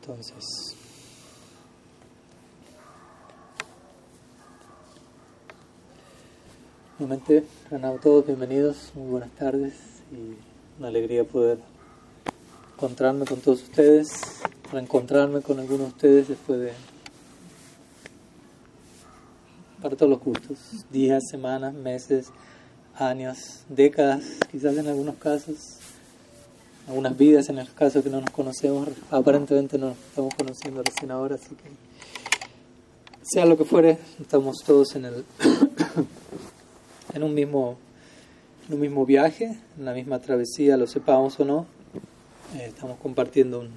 Entonces, nuevamente, a todos bienvenidos, muy buenas tardes y una alegría poder encontrarme con todos ustedes, reencontrarme con algunos de ustedes después de para todos los gustos, días, semanas, meses, años, décadas, quizás en algunos casos, algunas vidas en el caso que no nos conocemos, aparentemente no nos estamos conociendo recién ahora, así que sea lo que fuere, estamos todos en el en un mismo en un mismo viaje, en la misma travesía, lo sepamos o no, estamos compartiendo un,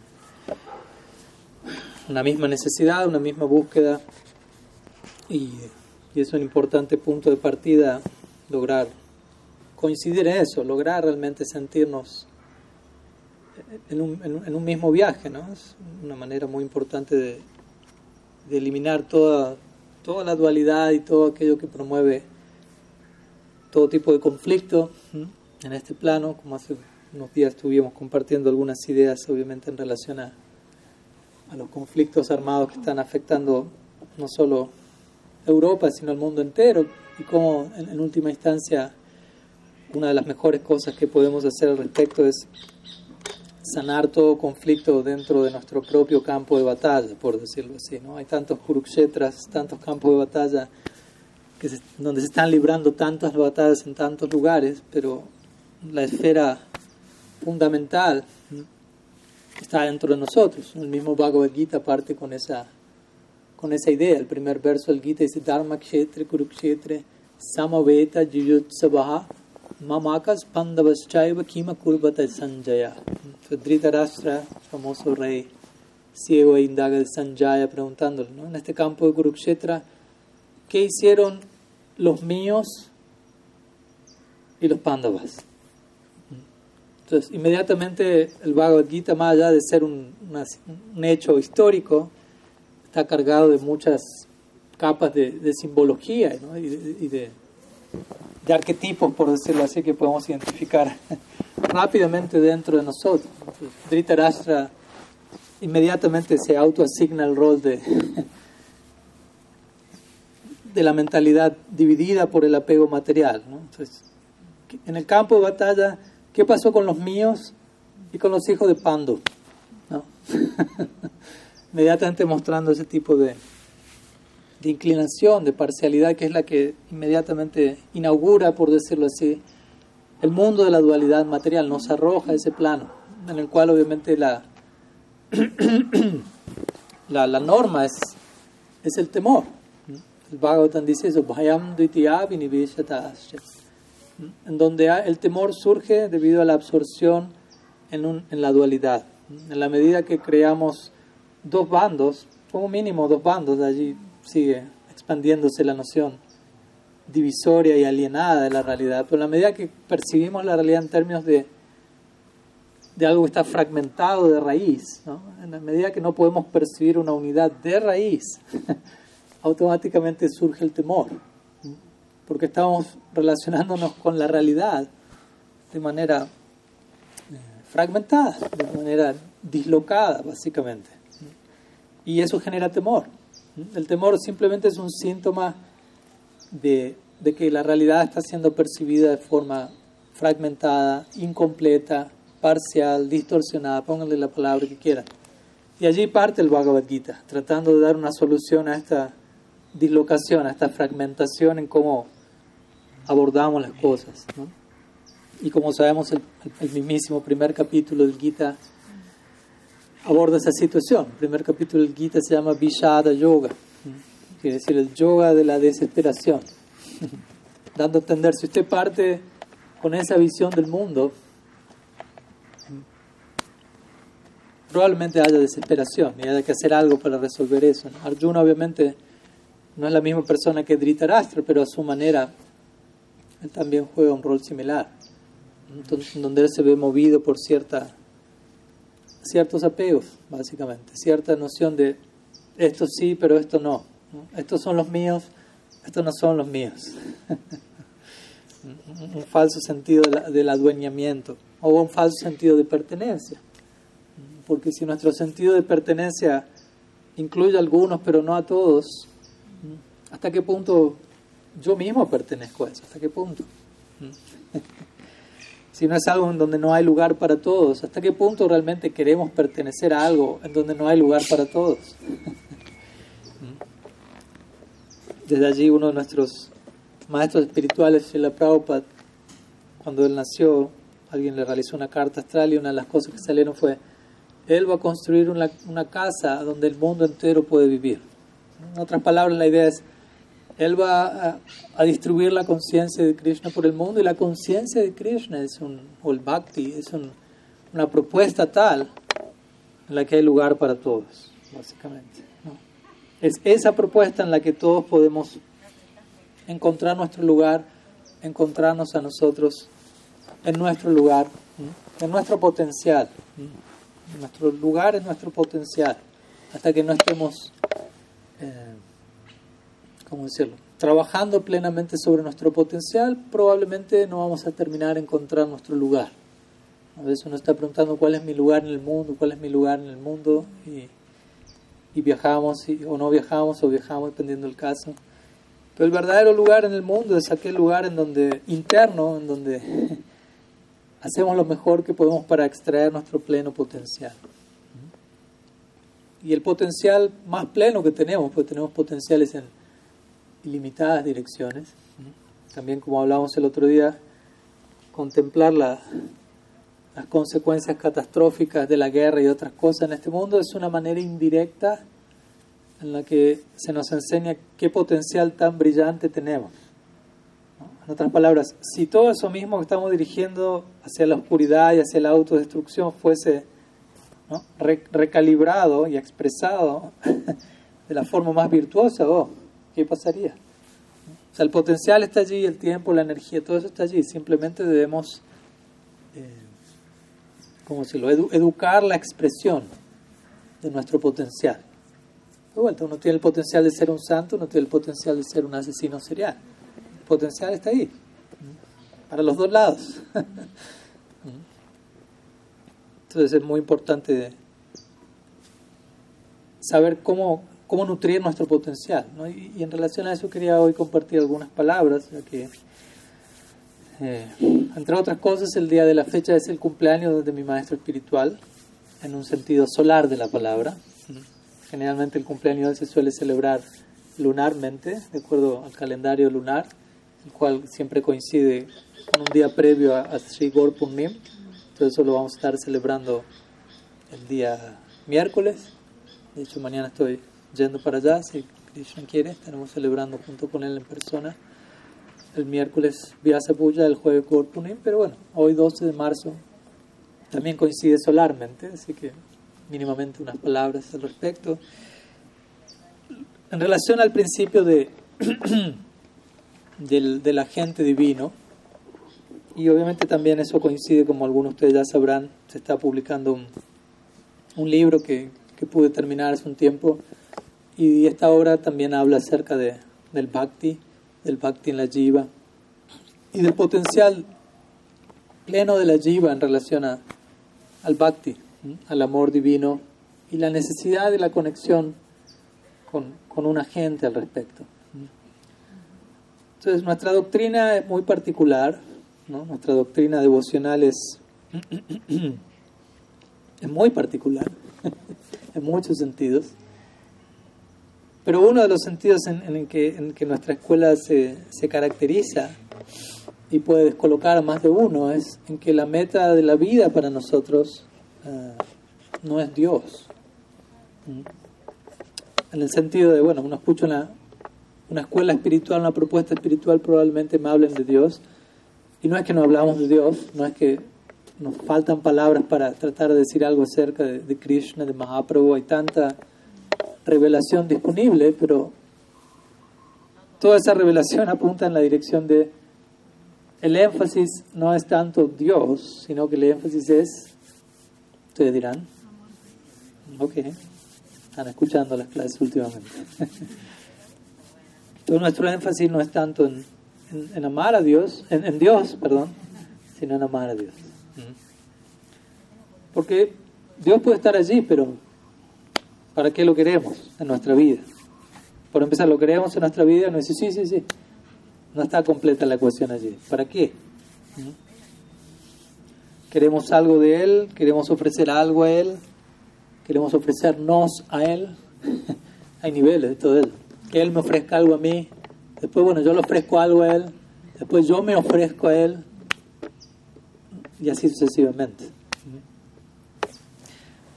una misma necesidad, una misma búsqueda y, y es un importante punto de partida lograr coincidir en eso, lograr realmente sentirnos en un, en un, mismo viaje, ¿no? Es una manera muy importante de, de, eliminar toda, toda la dualidad y todo aquello que promueve todo tipo de conflicto en este plano, como hace unos días estuvimos compartiendo algunas ideas, obviamente en relación a, a los conflictos armados que están afectando no solo Europa, sino el mundo entero, y cómo en, en última instancia una de las mejores cosas que podemos hacer al respecto es sanar todo conflicto dentro de nuestro propio campo de batalla, por decirlo así. ¿no? Hay tantos Kurukshetras, tantos campos de batalla donde se están librando tantas batallas en tantos lugares, pero la esfera fundamental está dentro de nosotros. El mismo Bhagavad Gita parte con esa, con esa idea. El primer verso del Gita dice Dharma Kshetra Kurukshetra Samaveta Jujutsabaha Mamakas Pandavaschaiva Kima Kurbata Sanjaya. Dhritarashtra, famoso rey ciego e indaga de Sanjaya preguntándole, ¿no? en este campo de Kurukshetra, ¿qué hicieron los míos y los Pandavas? Entonces, inmediatamente el Bhagavad Gita, más allá de ser un, hecho histórico, está cargado de muchas capas de, de simbología y, de, arquetipos, por decirlo así, que podemos identificar rápidamente dentro de nosotros. Dhritarashtra inmediatamente se autoasigna el rol de, de la mentalidad dividida por el apego material. Entonces, en el campo de batalla, ¿qué pasó con los míos y con los hijos de Pandu? ¿No? inmediatamente mostrando ese tipo de, de inclinación, de parcialidad, que es la que inmediatamente inaugura, por decirlo así, el mundo de la dualidad material, nos arroja ese plano, en el cual obviamente la, la, norma es, es el temor. El Bhagavatam dice eso, en donde el temor surge debido a la absorción en, la dualidad. En la medida que creamos dos bandos, como mínimo dos bandos, allí sigue expandiéndose la noción divisoria y alienada de la realidad, pero en la medida que percibimos la realidad en términos de, de algo que está fragmentado de raíz, en la medida que no podemos percibir una unidad de raíz, automáticamente surge el temor, porque estamos relacionándonos con la realidad de manera eh, fragmentada, de manera dislocada, básicamente. Y eso genera temor. El temor simplemente es un síntoma de, que la realidad está siendo percibida de forma fragmentada, incompleta, parcial, distorsionada, pónganle la palabra que quieran. Y allí parte el Bhagavad Gita, tratando de dar una solución a esta dislocación, a esta fragmentación en cómo abordamos las cosas. Y como sabemos, el, el mismísimo primer capítulo del Gita aborda esa situación. El primer capítulo del Gita se llama Vishada Yoga, quiere decir el yoga de la desesperación, dando a entender, si usted parte con esa visión del mundo, probablemente haya desesperación y haya que hacer algo para resolver eso. Arjuna obviamente no es la misma persona que Dhritarashtra, pero a su manera él también juega un rol similar, donde él se ve movido por cierta ciertos apegos, básicamente, cierta noción de esto sí, pero esto no. Estos son los míos, estos no son los míos. un falso sentido del adueñamiento o un falso sentido de pertenencia. Porque si nuestro sentido de pertenencia incluye a algunos, pero no a todos, ¿hasta qué punto yo mismo pertenezco a eso? ¿Hasta qué punto? si no es algo en donde no hay lugar para todos, ¿hasta qué punto realmente queremos pertenecer a algo en donde no hay lugar para todos? Desde allí uno de nuestros maestros espirituales, Srila Prabhupada, cuando él nació, alguien le realizó una carta astral y una de las cosas que salieron fue, él va a construir una, una casa donde el mundo entero puede vivir. En otras palabras, la idea es, él va a, distribuir la conciencia de Krishna por el mundo y la conciencia de Krishna es un, o el bhakti, es una propuesta tal en la que hay lugar para todos, básicamente. Es esa propuesta en la que todos podemos encontrar nuestro lugar, encontrarnos a nosotros en nuestro lugar, en nuestro potencial. Nuestro lugar es nuestro potencial. Hasta que no estemos, eh, ¿cómo decirlo? Trabajando plenamente sobre nuestro potencial, probablemente no vamos a terminar encontrar nuestro lugar. A veces uno está preguntando cuál es mi lugar en el mundo, cuál es mi lugar en el mundo, y, viajamos o no viajamos o viajamos dependiendo del caso. Pero el verdadero lugar en el mundo es aquel lugar en donde interno, en donde hacemos lo mejor que podemos para extraer nuestro pleno potencial. Y el potencial más pleno que tenemos, pues tenemos potenciales en ilimitadas direcciones. También, como hablábamos el otro día, contemplar las consecuencias catastróficas de la guerra y otras cosas en este mundo es una manera indirecta en la que se nos enseña qué potencial tan brillante tenemos. En otras palabras, si todo eso mismo que estamos dirigiendo hacia la oscuridad y hacia la autodestrucción fuese recalibrado y expresado de la forma más virtuosa, oh, ¿qué pasaría? O sea, el potencial está allí, el tiempo, la energía, todo eso está allí. Simplemente debemos, eh, como educar la expresión de nuestro potencial. De vuelta, uno tiene el potencial de ser un santo, uno tiene el potencial de ser un asesino serial potencial está ahí, para los dos lados. Entonces es muy importante saber cómo, cómo nutrir nuestro potencial. Y, en relación a eso quería hoy compartir algunas palabras, ya que, eh, entre otras cosas, el día de la fecha es el cumpleaños de mi maestro espiritual, en un sentido solar de la palabra. Generalmente el cumpleaños se suele celebrar lunarmente, de acuerdo al calendario lunar el cual siempre coincide con un día previo a, Sri Gaur Entonces eso lo vamos a estar celebrando el día miércoles. De hecho, mañana estoy yendo para allá, si Krishna quiere. Estaremos celebrando junto con él en persona. El miércoles Vyasa Puja, el jueves Gaur Pero bueno, hoy 12 de marzo también coincide solarmente, así que mínimamente unas palabras al respecto. En relación al principio de del, del agente divino. Y obviamente también eso coincide, como algunos de ustedes ya sabrán, se está publicando un, un libro que, que, pude terminar hace un tiempo. Y esta obra también habla acerca de, del bhakti, del bhakti en la jiva y del potencial pleno de la jiva en relación a, al bhakti, al amor divino y la necesidad de la conexión con, con un agente al respecto. Entonces, nuestra doctrina es muy particular, ¿no? nuestra doctrina devocional es, es muy particular, en muchos sentidos. Pero uno de los sentidos en, que, nuestra escuela se, caracteriza y puede descolocar a más de uno es en que la meta de la vida para nosotros uh, no es Dios. En el sentido de, bueno, uno escucha una, una escuela espiritual, una propuesta espiritual, probablemente me hablen de Dios. Y no es que no hablamos de Dios, no es que nos faltan palabras para tratar de decir algo acerca de, Krishna, de Mahaprabhu, hay tanta revelación disponible, pero toda esa revelación apunta en la dirección de el énfasis no es tanto Dios, sino que el énfasis es, ustedes dirán, Ok, están escuchando las clases últimamente. Entonces nuestro énfasis no es tanto en, amar a Dios, en, Dios, perdón, sino en amar a Dios. Porque Dios puede estar allí, pero ¿para qué lo queremos en nuestra vida? Por empezar, lo queremos en nuestra vida, no dice, sí, sí, sí. No está completa la ecuación allí. ¿Para qué? Queremos algo de Él, queremos ofrecer algo a Él, queremos ofrecernos a Él. Hay niveles de todo eso. Que Él me ofrezca algo a mí, después, bueno, yo le ofrezco algo a Él, después yo me ofrezco a Él, y así sucesivamente.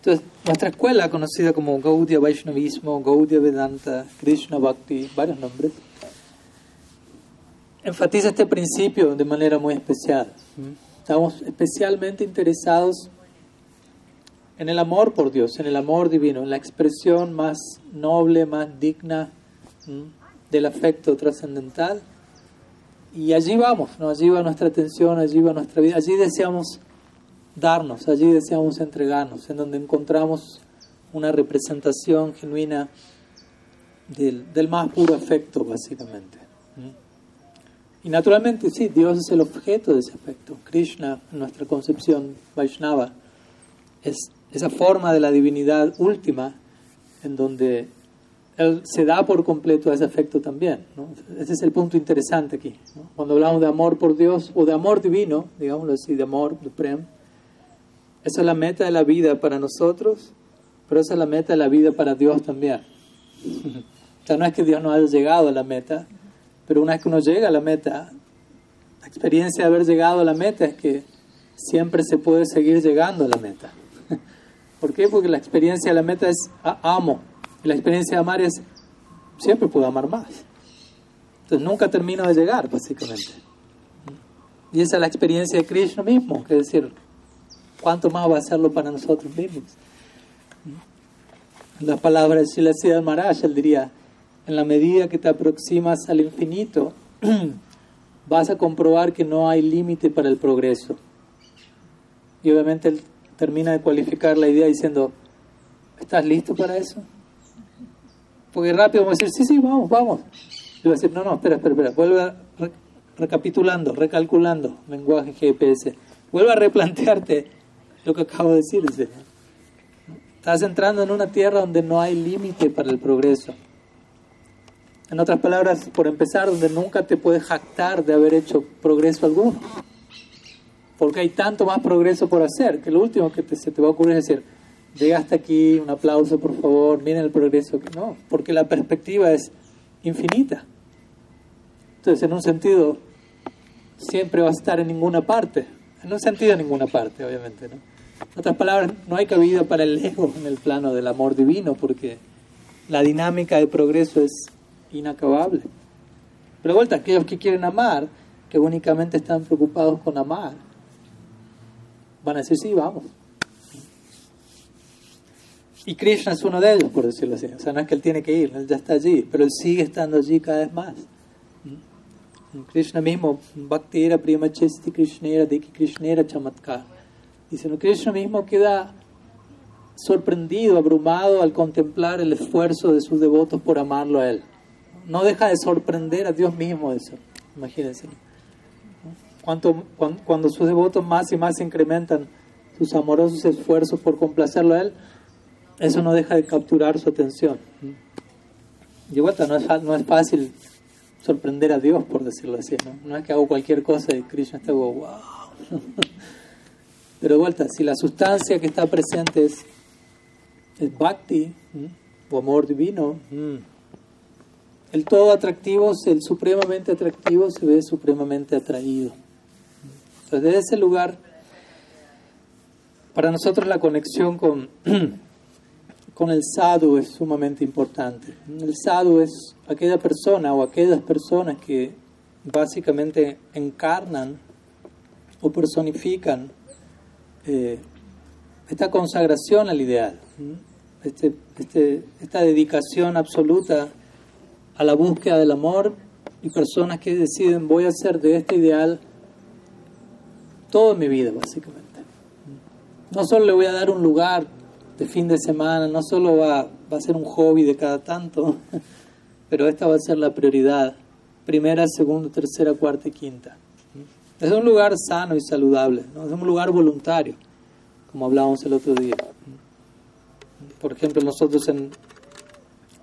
Entonces, nuestra escuela, conocida como Gaudiya Vaishnavismo, Gaudiya Vedanta, Krishna Bhakti, varios nombres, enfatiza este principio de manera muy especial. Estamos especialmente interesados en el amor por Dios, en el amor divino, en la expresión más noble, más digna del afecto trascendental. Y allí vamos, ¿no? allí va nuestra atención, allí va nuestra vida, allí deseamos darnos, allí deseamos entregarnos, en donde encontramos una representación genuina del, más puro afecto, básicamente. Y naturalmente, sí, Dios es el objeto de ese afecto. Krishna, en nuestra concepción Vaishnava, es esa forma de la divinidad última en donde Él se da por completo a ese afecto también. Ese es el punto interesante aquí. Cuando hablamos de amor por Dios o de amor divino, digámoslo así, de amor, de prem, esa es la meta de la vida para nosotros, pero esa es la meta de la vida para Dios también. o sea, no es que Dios no haya llegado a la meta, pero una vez que uno llega a la meta, la experiencia de haber llegado a la meta es que siempre se puede seguir llegando a la meta. ¿Por qué? Porque la experiencia de la meta es amo. Y la experiencia de amar es siempre puedo amar más. Entonces nunca termino de llegar, básicamente. Y esa es la experiencia de Krishna mismo, es decir, ¿Cuánto más va a hacerlo para nosotros mismos? La palabra de Shilasiddha Maharaj, él diría, en la medida que te aproximas al infinito, vas a comprobar que no hay límite para el progreso. Y obviamente él termina de cualificar la idea diciendo, ¿estás listo para eso? Porque rápido vamos a decir, sí, sí, vamos, vamos. Y va a decir, no, no, espera, espera, espera, vuelve recapitulando, recalculando, lenguaje GPS. Vuelve a replantearte lo que acabo de decir. Estás entrando en una tierra donde no hay límite para el progreso. En otras palabras, por empezar, donde nunca te puedes jactar de haber hecho progreso alguno. Porque hay tanto más progreso por hacer que lo último que se te va a ocurrir es decir, llega hasta aquí, un aplauso por favor, miren el progreso. No, porque la perspectiva es infinita. Entonces, en un sentido, siempre vas a estar en ninguna parte. En un sentido, en ninguna parte, obviamente, ¿no? En otras palabras, no hay cabida para el ego en el plano del amor divino porque la dinámica de progreso es inacabable. Pero vuelta, aquellos que quieren amar, que únicamente están preocupados con amar, van a decir, sí, vamos. Y Krishna es uno de ellos, por decirlo así. O sea, no es que él tiene que ir, él ya está allí, pero él sigue estando allí cada vez más. Krishna mismo, Bhakti era Prima Chesti Krishna era Diki Krishna era Chamatkar. Dice, no, Krishna mismo queda sorprendido, abrumado al contemplar el esfuerzo de sus devotos por amarlo a Él. No deja de sorprender a Dios mismo eso, imagínense. Cuando, cuando, sus devotos más y más incrementan sus amorosos esfuerzos por complacerlo a Él, eso no deja de capturar su atención. Y vuelta, no es, no es fácil sorprender a Dios, por decirlo así. ¿no? no es que hago cualquier cosa y Krishna está como, wow. Pero de vuelta, si la sustancia que está presente es, bhakti, o amor divino, el todo atractivo, el supremamente atractivo se ve supremamente atraído. Entonces, desde ese lugar, para nosotros la conexión con, con el sadhu es sumamente importante. El sadhu es aquella persona o aquellas personas que básicamente encarnan o personifican eh, esta consagración al ideal, este, este, esta dedicación absoluta a la búsqueda del amor y personas que deciden voy a hacer de este ideal toda mi vida, básicamente. No solo le voy a dar un lugar de fin de semana, no solo va, va a ser un hobby de cada tanto, pero esta va a ser la prioridad, primera, segunda, tercera, cuarta y quinta. Es un lugar sano y saludable, ¿no? es un lugar voluntario, como hablábamos el otro día. Por ejemplo, nosotros en,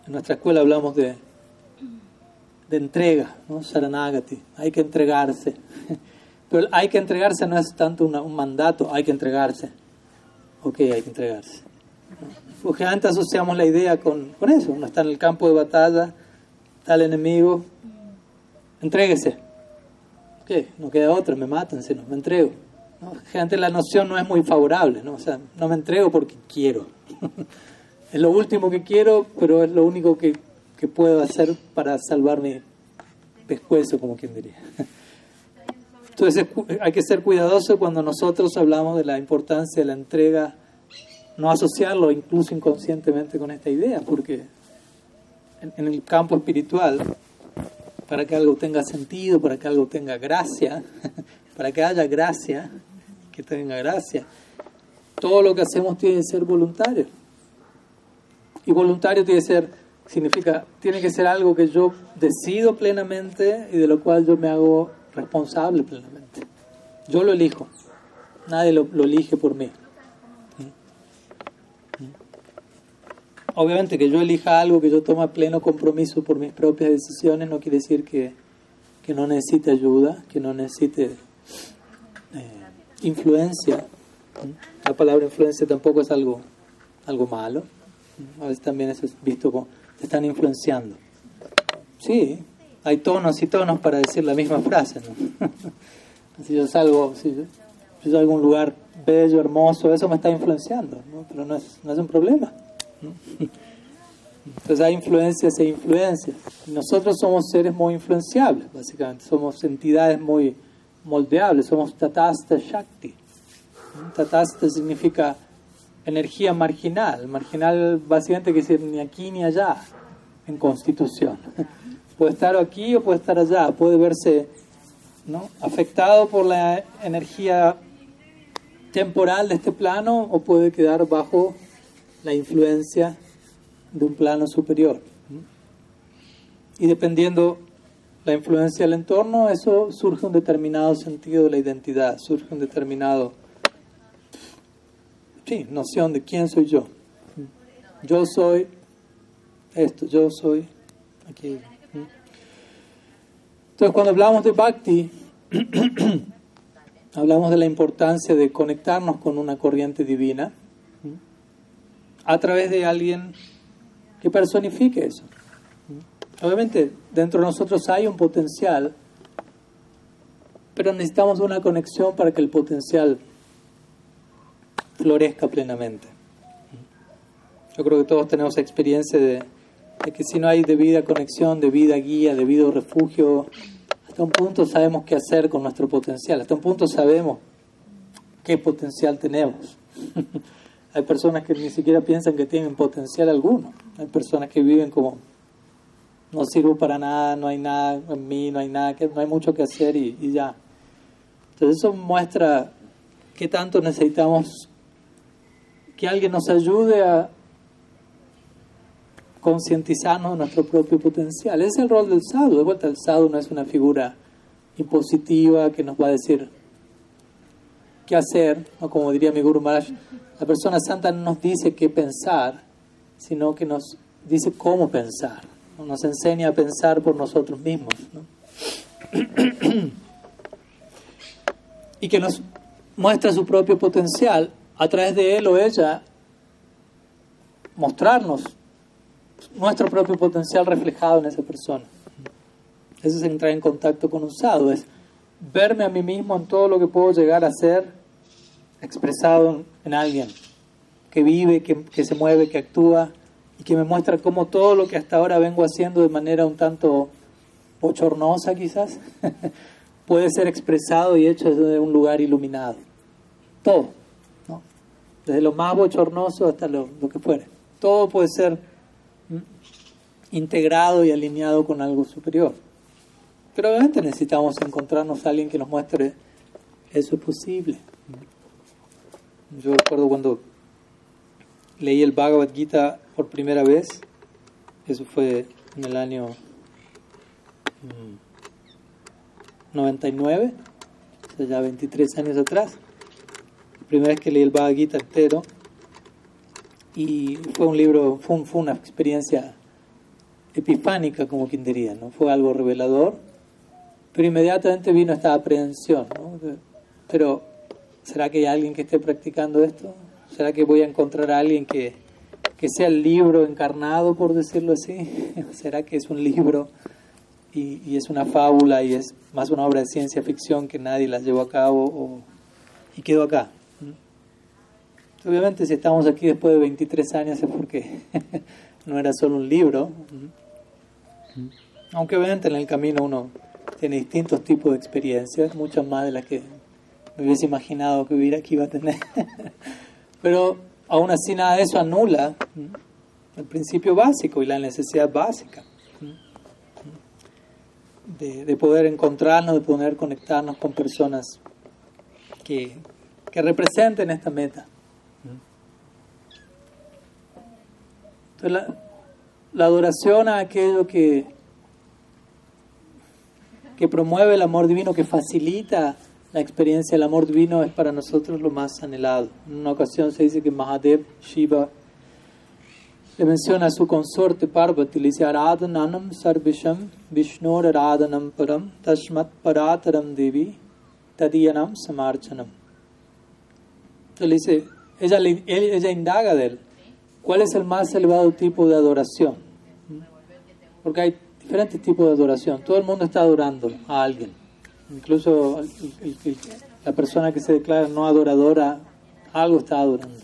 nuestra escuela hablamos de, de entrega, ¿no? Saranagati, hay que entregarse. Pero hay que entregarse no es tanto un mandato, hay que entregarse. Ok, hay que entregarse. Antes asociamos la idea con, con eso, uno está en el campo de batalla, el enemigo, entréguese. Ok, no queda otra, me matan, si no, me entrego. ¿no? Gente, la noción no es muy favorable, ¿no? O sea, no me entrego porque quiero. es lo último que quiero, pero es lo único que, que puedo hacer para salvar mi pescuezo, como quien diría. Entonces hay que ser cuidadoso cuando nosotros hablamos de la importancia de la entrega, no asociarlo incluso inconscientemente con esta idea, porque en, el campo espiritual, para que algo tenga sentido, para que algo tenga gracia, para que haya gracia, que tenga gracia, todo lo que hacemos tiene que ser voluntario. Y voluntario tiene que ser, significa, tiene que ser algo que yo decido plenamente y de lo cual yo me hago responsable plenamente. Yo lo elijo, nadie lo, elige por mí. Obviamente que yo elija algo, que yo tome pleno compromiso por mis propias decisiones, no quiere decir que, que no necesite ayuda, que no necesite eh, influencia. La palabra influencia tampoco es algo, algo malo. A veces también es visto como te están influenciando. Sí, hay tonos y tonos para decir la misma frase. si yo salgo, si yo, salgo a un lugar bello, hermoso, eso me está influenciando, pero no es, no es un problema. Entonces hay influencias e influencias. Nosotros somos seres muy influenciables, básicamente. Somos entidades muy moldeables. Somos tatasta shakti. Tatasta significa energía marginal. Marginal básicamente quiere decir ni aquí ni allá en constitución. Puede estar aquí o puede estar allá, puede verse afectado por la energía temporal de este plano o puede quedar bajo la influencia de un plano superior. Y dependiendo la influencia del entorno, eso surge un determinado sentido de la identidad, surge un determinado sí, noción de quién soy yo. Yo soy esto, yo soy aquí. Entonces, cuando hablamos de bhakti, hablamos de la importancia de conectarnos con una corriente divina a través de alguien que personifique eso. Obviamente, dentro de nosotros hay un potencial, pero necesitamos una conexión para que el potencial florezca plenamente. Yo creo que todos tenemos experiencia de de que si no hay debida conexión, debida guía, debido refugio, hasta un punto sabemos qué hacer con nuestro potencial, hasta un punto sabemos qué potencial tenemos. hay personas que ni siquiera piensan que tienen potencial alguno, hay personas que viven como no sirvo para nada, no hay nada en mí, no hay nada, que, no hay mucho que hacer y, y ya. Entonces eso muestra qué tanto necesitamos que alguien nos ayude a, concientizarnos de nuestro propio potencial. Ese es el rol del sadhu. De vuelta, el sadhu no es una figura impositiva que nos va a decir qué hacer, o como diría mi Guru Maharaj, la persona santa no nos dice qué pensar, sino que nos dice cómo pensar, nos enseña a pensar por nosotros mismos. y que nos muestra su propio potencial a través de él o ella mostrarnos nuestro propio potencial reflejado en esa persona. Eso es entrar en contacto con un sadhu, es verme a mí mismo en todo lo que puedo llegar a ser expresado en, alguien que vive, que, que, se mueve, que actúa y que me muestra cómo todo lo que hasta ahora vengo haciendo de manera un tanto bochornosa quizás puede ser expresado y hecho desde un lugar iluminado. Todo, ¿no? desde lo más bochornoso hasta lo, lo que fuere. Todo puede ser integrado y alineado con algo superior. Pero obviamente necesitamos encontrarnos a alguien que nos muestre eso es posible. Yo recuerdo cuando leí el Bhagavad Gita por primera vez, eso fue en el año 99, mm, o sea, ya 23 años atrás. La primera vez que leí el Bhagavad Gita entero. Y fue un libro, fue, fue una experiencia epifánica, como quien diría, ¿no? Fue algo revelador, pero inmediatamente vino esta aprehensión, ¿no? Pero, ¿será que hay alguien que esté practicando esto? ¿Será que voy a encontrar a alguien que, que sea el libro encarnado, por decirlo así? ¿Será que es un libro y, y, es una fábula y es más una obra de ciencia ficción que nadie la llevó a cabo o, y quedó acá? Obviamente si estamos aquí después de 23 años es porque no era solo un libro. Aunque obviamente en el camino uno tiene distintos tipos de experiencias, muchas más de las que me hubiese imaginado que hubiera que iba a tener. Pero aún así nada de eso anula el principio básico y la necesidad básica de, de poder encontrarnos, de poder conectarnos con personas que, que representen esta meta. Entonces, la, la adoración a aquello que, que promueve el amor divino, que facilita la experiencia del amor divino, es para nosotros lo más anhelado. En una ocasión se dice que Mahadev Shiva le menciona a su consorte Parvati, le dice Aradhananam Sarvisham Vishnur Aradhanam Param Tashmat Parataram Devi Tadiyanam Samarchanam. Entonces le dice, ella, ella indaga de él, ¿cuál es el más elevado tipo de adoración? Porque hay diferentes tipos de adoración. Todo el mundo está adorando a alguien. Incluso la persona que se declara no adoradora, algo está adorando.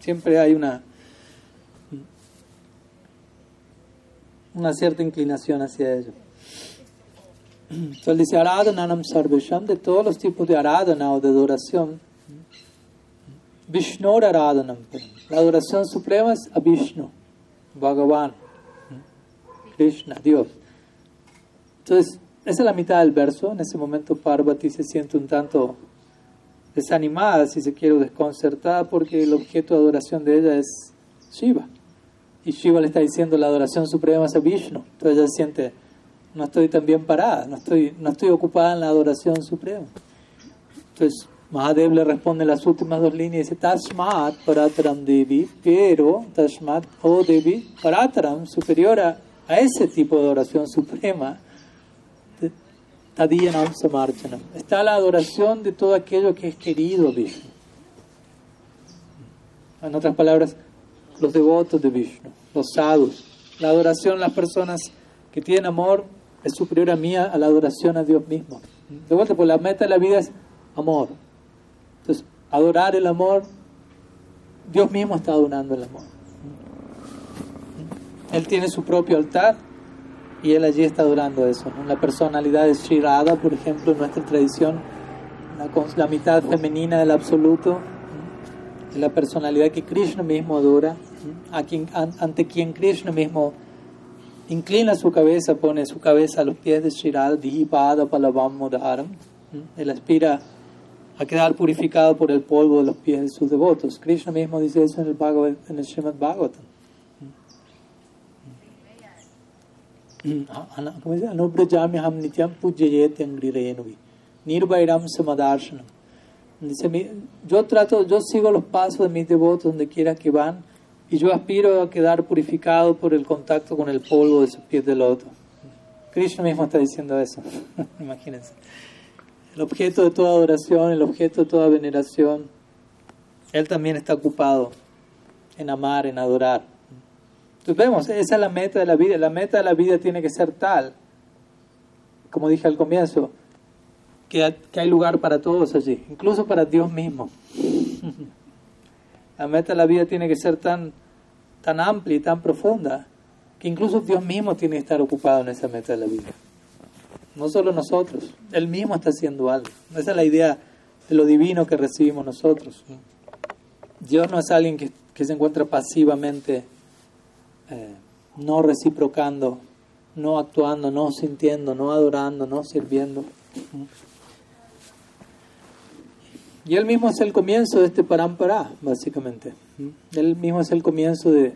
Siempre hay una, una cierta inclinación hacia ello. Entonces dice Aradhananam Sarvesham, de todos los tipos de aradhana o de adoración. Vishnu Aradhanam. La adoración suprema es a Vishnu, Bhagavan. Krishna, Dios. Entonces, esa es la mitad del verso. En ese momento Parvati se siente un tanto desanimada, si se quiere, desconcertada, porque el objeto de adoración de ella es Shiva. Y Shiva le está diciendo la adoración suprema es a Vishnu. Entonces ella siente, no estoy tan bien parada, no estoy, no estoy ocupada en la adoración suprema. Entonces Mahadev le responde las últimas dos líneas y dice, Tasmat Parataram Devi, pero Tasmat O Devi Parataram, superior a a ese tipo de adoración suprema, Está la adoración de todo aquello que es querido Vishnu. En otras palabras, los devotos de Vishnu, los sadhus. La adoración, las personas que tienen amor, es superior a mí a la adoración a Dios mismo. De vuelta, pues la meta de la vida es amor. Entonces, adorar el amor, Dios mismo está adorando el amor. Él tiene su propio altar y él allí está adorando eso. La personalidad de Sri Radha, por ejemplo, en nuestra tradición, la, mitad femenina del absoluto, la personalidad que Krishna mismo adora, a quien, ante quien Krishna mismo inclina su cabeza, pone su cabeza a los pies de Sri Radha, Dihipada Palavam Modaram. Él aspira a quedar purificado por el polvo de los pies de sus devotos. Krishna mismo dice eso en el, Bhagavad, en el Srimad Bhagavatam. Ham nityam pujyayete angrirenuvi. Nirvairam samadarshanam. Dice, yo trato, yo sigo los pasos de mis devotos donde quiera que van y yo aspiro a quedar purificado por el contacto con el polvo de sus pies de loto. Krishna mismo está diciendo eso. Imagínense. El objeto de toda adoración, el objeto de toda veneración, él también está ocupado en amar, en adorar. Entonces vemos, esa es la meta de la vida. La meta de la vida tiene que ser tal, como dije al comienzo, que, hay lugar para todos allí, incluso para Dios mismo. La meta de la vida tiene que ser tan, tan amplia y tan profunda que incluso Dios mismo tiene que estar ocupado en esa meta de la vida. No solo nosotros, Él mismo está haciendo algo. Esa es la idea de lo divino que recibimos nosotros. Dios no es alguien que, que se encuentra pasivamente eh, no reciprocando, no actuando, no sintiendo, no adorando, no sirviendo. Y él mismo es el comienzo de este parampara, básicamente. Él mismo es el comienzo de,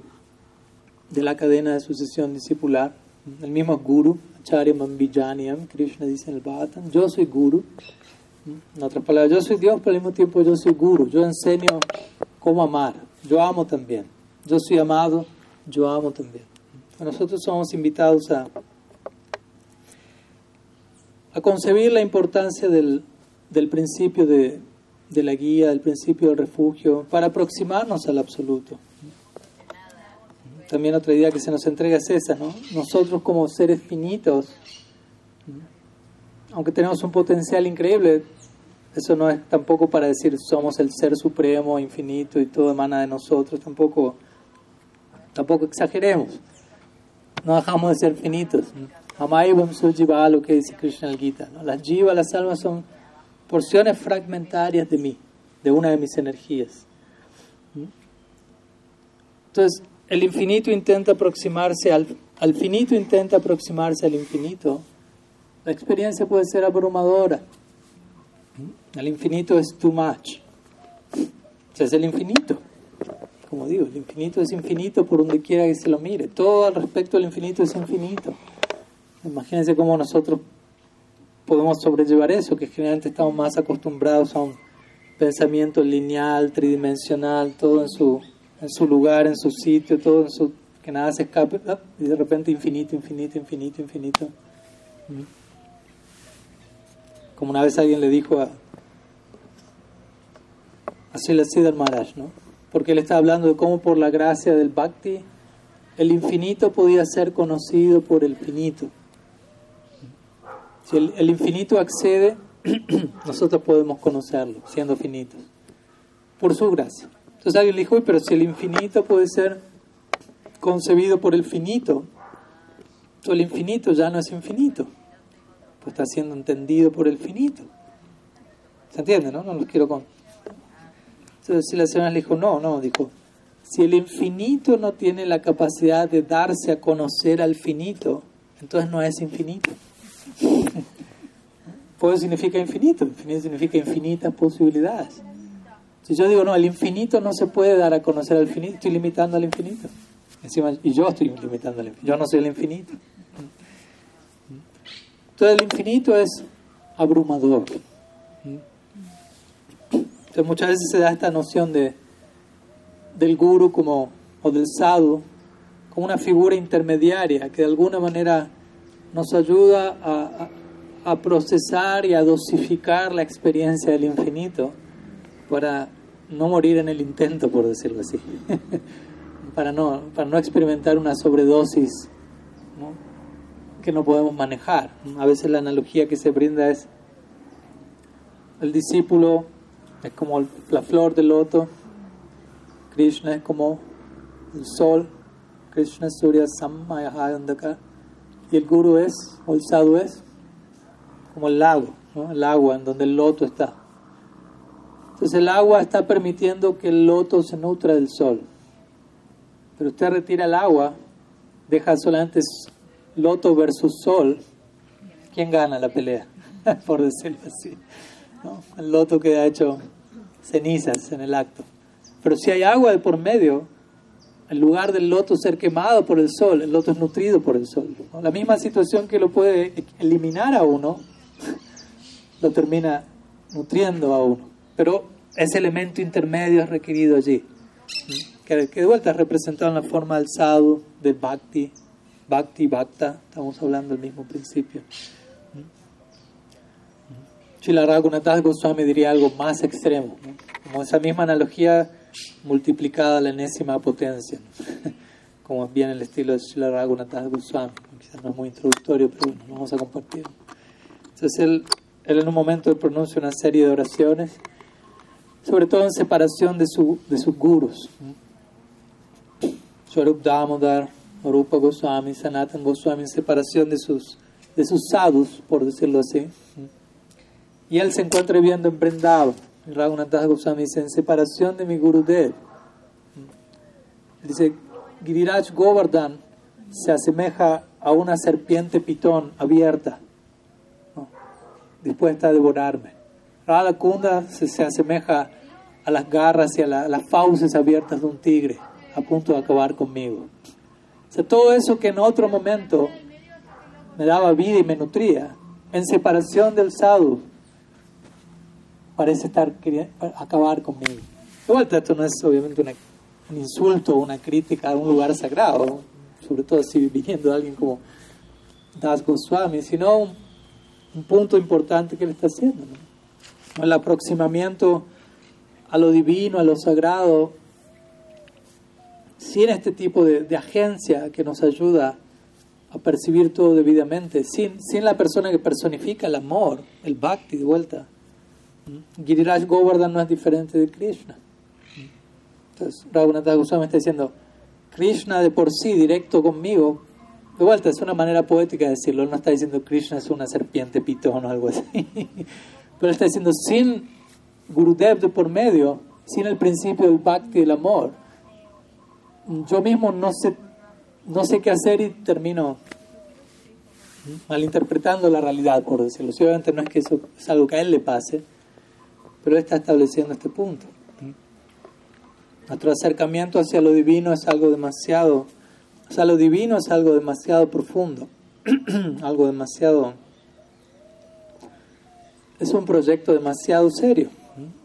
de la cadena de sucesión discipular. El mismo Guru, Acharya Mambijaniam, Krishna dice en el Bhagavatam, yo soy Guru. En otras palabras, yo soy Dios, pero al mismo tiempo yo soy Guru. Yo enseño cómo amar. Yo amo también. Yo soy amado, yo amo también. Nosotros somos invitados a, a concebir la importancia del, del principio de, de la guía, del principio del refugio, para aproximarnos al absoluto. También otra idea que se nos entrega es esa, ¿no? Nosotros como seres finitos, aunque tenemos un potencial increíble, eso no es tampoco para decir somos el ser supremo, infinito y todo emana de nosotros, tampoco, tampoco exageremos. No dejamos de ser finitos. Amaivam sujiva, lo que dice Krishna el Gita. Las jivas, las almas son porciones fragmentarias de mí, de una de mis energías. Entonces, el infinito intenta aproximarse al, al finito, intenta aproximarse al infinito. La experiencia puede ser abrumadora. El infinito es too much. O es el infinito. Como digo, el infinito es infinito por donde quiera que se lo mire. Todo al respecto del infinito es infinito. Imagínense cómo nosotros podemos sobrellevar eso, que generalmente estamos más acostumbrados a un pensamiento lineal, tridimensional, todo en su, en su lugar, en su sitio, todo en su que nada se escape, y de repente infinito, infinito, infinito, infinito. ¿Mm? Como una vez alguien le dijo a, a le Siddhar Maharaj, ¿no? Porque él está hablando de cómo por la gracia del Bhakti el infinito podía ser conocido por el finito. Si el, infinito accede, nosotros podemos conocerlo, siendo finitos, por su gracia. Entonces alguien le dijo, pero si el infinito puede ser concebido por el finito, el infinito ya no es infinito, pues está siendo entendido por el finito. ¿Se entiende, no? No los quiero con... Entonces la señora le dijo, no, no, dijo, si el infinito no tiene la capacidad de darse a conocer al finito, entonces no es infinito. Pues significa infinito, infinito significa infinitas posibilidades. Si yo digo, no, el infinito no se puede dar a conocer al infinito, estoy limitando al infinito. Encima, y yo estoy limitando al infinito, yo no soy el infinito. Entonces el infinito es abrumador. Muchas veces se da esta noción de, del guru como, o del sadhu como una figura intermediaria que de alguna manera nos ayuda a, a, procesar y a dosificar la experiencia del infinito para no morir en el intento, por decirlo así, para, no, para no experimentar una sobredosis que no podemos manejar. A veces la analogía que se brinda es el discípulo es como la flor del loto, Krishna es como el sol, Krishna Surya Sammayahayandaka y el guru es, o el sadhu es, como el lago, el agua en donde el loto está. Entonces el agua está permitiendo que el loto se nutra del sol. Pero usted retira el agua, deja solamente loto versus sol. ¿Quién gana la pelea? Por decirlo así. El loto queda hecho cenizas en el acto. Pero si hay agua de por medio, en lugar del loto ser quemado por el sol, el loto es nutrido por el sol. La misma situación que lo puede eliminar a uno, lo termina nutriendo a uno. Pero ese elemento intermedio es requerido allí, que, de vuelta es representado en la forma del sadhu, del bhakti, bhakti, bhakta, estamos hablando del mismo principio. Chila Raghunath Goswami diría algo más extremo, como esa misma analogía multiplicada a la enésima potencia, como bien el estilo de Srila Raghunath Goswami, quizás no es muy introductorio, pero bueno, vamos a compartir. Entonces él, él en un momento pronuncia una serie de oraciones, sobre todo en separación de, su, de sus gurus. Swarup Damodar, Rupa Goswami, Sanatan Goswami, en separación de sus, de sus sadhus, por decirlo así. Y él se encuentra viviendo en Vrindavan Raghunath Goswami dice, en separación de mi Gurudev. Dice, Giriraj Govardhan se asemeja a una serpiente pitón abierta, dispuesta a devorarme. Radha Kunda se, se asemeja a las garras y a, las fauces abiertas de un tigre a punto de acabar conmigo. O sea, todo eso que en otro momento me daba vida y me nutría, en separación del sadhu, parece estar queriendo acabar conmigo. De vuelta, esto no es obviamente un insulto o una crítica a un lugar sagrado, sobre todo si viniendo alguien como Das Goswami, sino un, punto importante que él está haciendo. El aproximamiento a lo divino, a lo sagrado, sin este tipo de, agencia que nos ayuda a percibir todo debidamente, sin, sin la persona que personifica el amor, el bhakti de vuelta. Giriraj Govardhan no es diferente de Krishna. Entonces, Raghunath Goswami está diciendo, Krishna de por sí, directo conmigo, de vuelta, es una manera poética de decirlo, no está diciendo Krishna es una serpiente pitón o algo así, pero está diciendo sin Gurudev de por medio, sin el principio del bhakti del amor, yo mismo no sé, no sé qué hacer y termino malinterpretando la realidad, por decirlo. obviamente no es que eso es algo que a él le pase, pero él está estableciendo este punto. Nuestro acercamiento hacia lo divino es algo demasiado, o sea, lo divino es algo demasiado profundo, algo demasiado, es un proyecto demasiado serio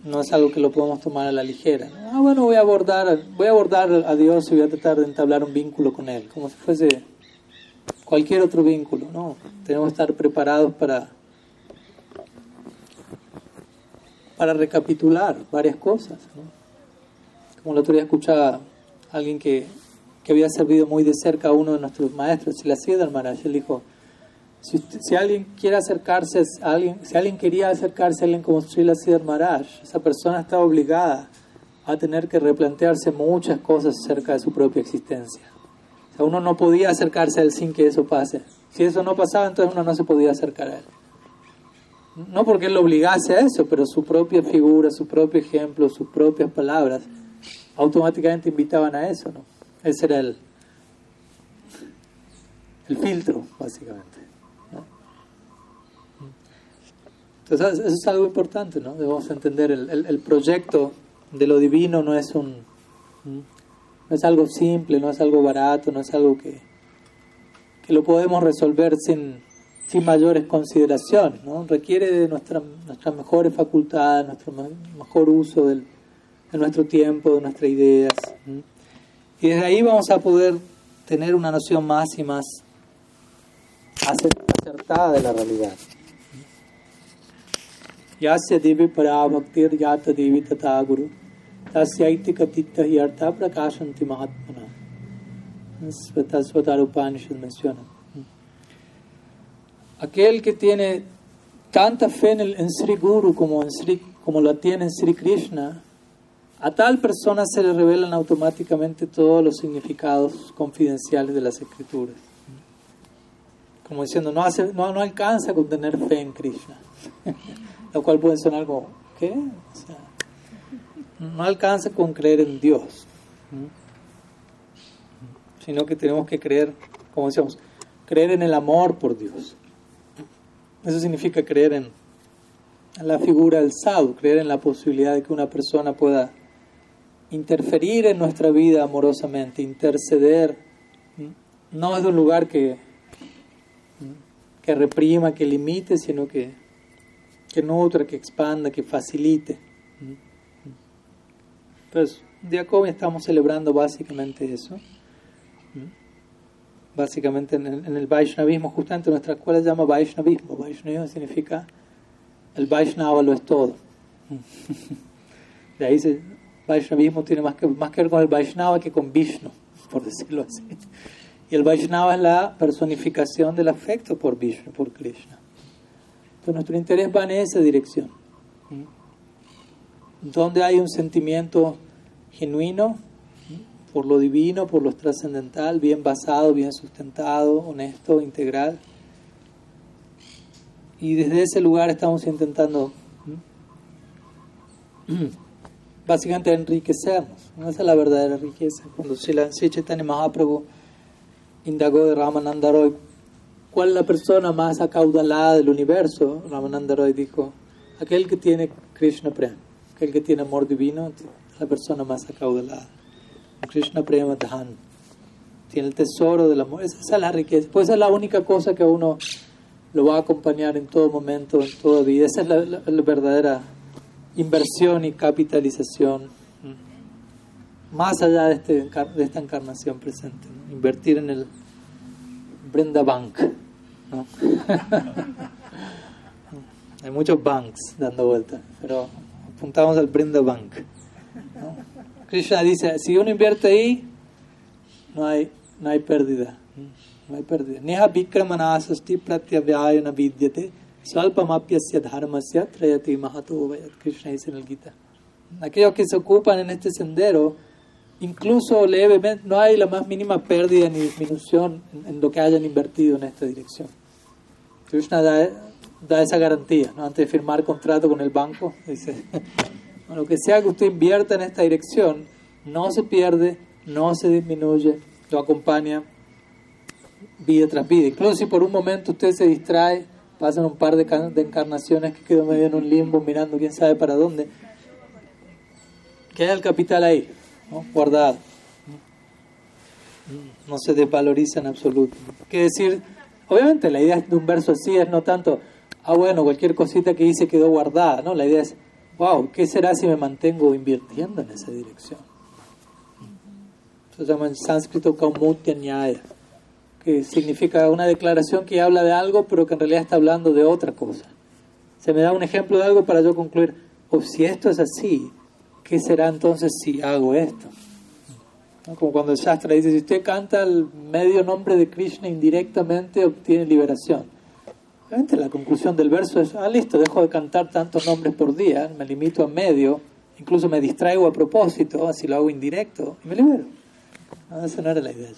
no es algo que lo podemos tomar a la ligera. Ah, bueno, voy a abordar, voy a abordar a Dios y voy a tratar de entablar un vínculo con Él, como si fuese cualquier otro vínculo, ¿no? Tenemos que estar preparados para, para recapitular varias cosas, Como el otro día escuchaba a alguien que, que había servido muy de cerca a uno de nuestros maestros, y la Siddhar Maharaj, él dijo, si, alguien quiere acercarse a alguien, si alguien quería acercarse a alguien como Srila Siddhar Maharaj, esa persona está obligada a tener que replantearse muchas cosas acerca de su propia existencia. O sea, uno no podía acercarse a él sin que eso pase. Si eso no pasaba, entonces uno no se podía acercar a él. No porque él lo obligase a eso, pero su propia figura, su propio ejemplo, sus propias palabras, automáticamente invitaban a eso, ¿no? Ese era el, el filtro, básicamente. Entonces, eso es algo importante, ¿no? Debemos entender, el, el, proyecto de lo divino no es un... No es algo simple, no es algo barato, no es algo que, que lo podemos resolver sin, sin mayores consideraciones, ¿no? requiere de nuestra, nuestras mejores facultades, nuestro mejor uso del, de nuestro tiempo, de nuestras ideas. ¿sí? Y desde ahí vamos a poder tener una noción más y más acertada de la realidad. Yasya divi parabhaktir yata divi tata guru tasyaiti katita y artha prakashanti mahatmana. Svatasvatara Upanishad menciona. Aquel que tiene tanta fe en, Sri Guru como, en la tiene en Sri Krishna, a tal persona se le revelan automáticamente todos los significados confidenciales de las escrituras. Como diciendo, no, hace, no, no alcanza con tener fe en Krishna. lo cual puede sonar como, ¿qué? no alcanza con creer en Dios, sino que tenemos que creer, como decíamos, creer en el amor por Dios. Eso significa creer en, la figura del sadhu, creer en la posibilidad de que una persona pueda interferir en nuestra vida amorosamente, interceder, no es de un lugar que, que reprima, que limite, sino que que nutra, que expanda, que facilite. Entonces, como estamos celebrando básicamente eso. Básicamente en el, en el Vaishnavismo, justamente nuestra escuela se llama Vaishnavismo. Vaishnavismo significa el Vaishnava lo es todo. De ahí se, Vaishnavismo tiene más que, más que ver con el Vaishnava que con Vishnu, por decirlo así. Y el Vaishnava es la personificación del afecto por Vishnu, por Krishna. Entonces nuestro interés va en esa dirección. Donde hay un sentimiento genuino por lo divino, por lo trascendental, bien basado, bien sustentado, honesto, integral. Y desde ese lugar estamos intentando básicamente enriquecernos. Esa es la verdadera riqueza. Cuando Sri Chaitanya Mahaprabhu indagó de Ramananda Roy ¿Cuál es la persona más acaudalada del universo? Ramananda Roy dijo, aquel que tiene Krishna Prema, aquel que tiene amor divino, la persona más acaudalada. Krishna Prema Dhan. Tiene el tesoro del amor. Esa es la riqueza. Pues esa es la única cosa que uno lo va a acompañar en todo momento, en toda vida. Esa es la, verdadera inversión y capitalización. Más allá de, este, de esta encarnación presente. Invertir en el Brenda Bank. Hay muchos banks dando vueltas, pero apuntamos al Brenda Bank. Krishna dice, si uno invierte ahí, no hay, no hay pérdida. No hay pérdida. Neha vikramanasasti pratyavyayana vidyate salpamapyasya dharmasya trayati mahato Krishna dice en el Gita. Aquellos que se ocupan en este sendero, incluso levemente, no hay la más mínima pérdida ni disminución en, lo que hayan invertido en esta dirección. Krishna da, da esa garantía, ¿no? antes de firmar contrato con el banco, dice, lo que sea que usted invierta en esta dirección, no se pierde, no se disminuye, lo acompaña vida tras vida. Incluso si por un momento usted se distrae, pasan un par de, encarnaciones que quedó medio en un limbo mirando quién sabe para dónde, queda el capital ahí, guardado. No se desvaloriza en absoluto. Quiere decir, obviamente la idea de un verso así es no tanto, ah bueno, cualquier cosita que hice quedó guardada, ¿no? La idea es, wow, ¿qué será si me mantengo invirtiendo en esa dirección? Se llama en sánscrito Kaumutya que significa una declaración que habla de algo, pero que en realidad está hablando de otra cosa. Se me da un ejemplo de algo para yo concluir, o oh, si esto es así, ¿qué será entonces si hago esto? Como cuando el Shastra dice, si usted canta el medio nombre de Krishna indirectamente, obtiene liberación la conclusión del verso es, ah, listo, dejo de cantar tantos nombres por día, me limito a medio, incluso me distraigo a propósito, así lo hago indirecto, y me libero. No, esa no era la idea.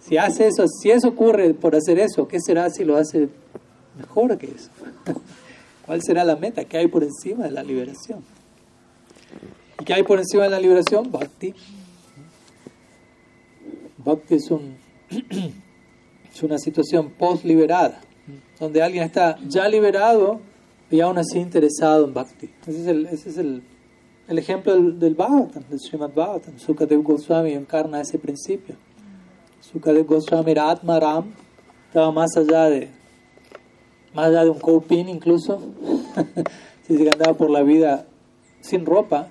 Si hace eso, si eso ocurre por hacer eso, ¿qué será si lo hace mejor que eso? ¿Cuál será la meta? ¿Qué hay por encima de la liberación? ¿Y qué hay por encima de la liberación? Bhakti. Bhakti es, un, es una situación post-liberada donde alguien está ya liberado y aún así interesado en bhakti. Ese es el, ese es el, el ejemplo del, del Bhagavatam, del Srimad Bhagavatam. Sukadev Goswami encarna ese principio. Sukadev Goswami era Atma Ram, estaba más allá de, más allá de un coping incluso. si se andaba por la vida sin ropa,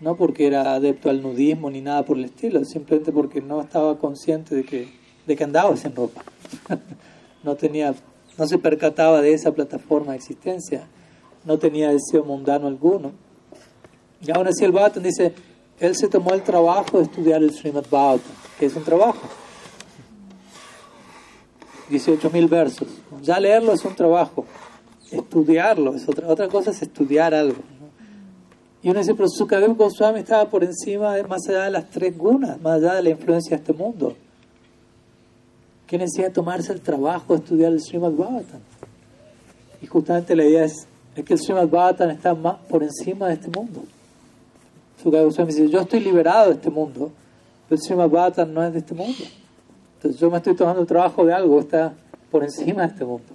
no porque era adepto al nudismo ni nada por el estilo, simplemente porque no estaba consciente de que, de que andaba sin ropa. no tenía no se percataba de esa plataforma de existencia, no tenía deseo mundano alguno. Y aún así el Bhagavatam dice, él se tomó el trabajo de estudiar el Srimad Bhagavatam, que es un trabajo. 18.000 versos. Ya leerlo es un trabajo. Estudiarlo es otra, otra cosa, es estudiar algo. Y uno dice, pero Sukadev Goswami estaba por encima, más allá de las tres gunas, más allá de la influencia de este mundo. ¿Qué necesidad tomarse el trabajo de estudiar el Srimad Bhavatan? Y justamente la idea es, que el Srimad Bhavatan está más por encima de este mundo. Sukadeva Goswami dice, yo estoy liberado de este mundo, pero el Srimad Bhavatan no es de este mundo. Entonces yo me estoy tomando el trabajo de algo que está por encima de este mundo.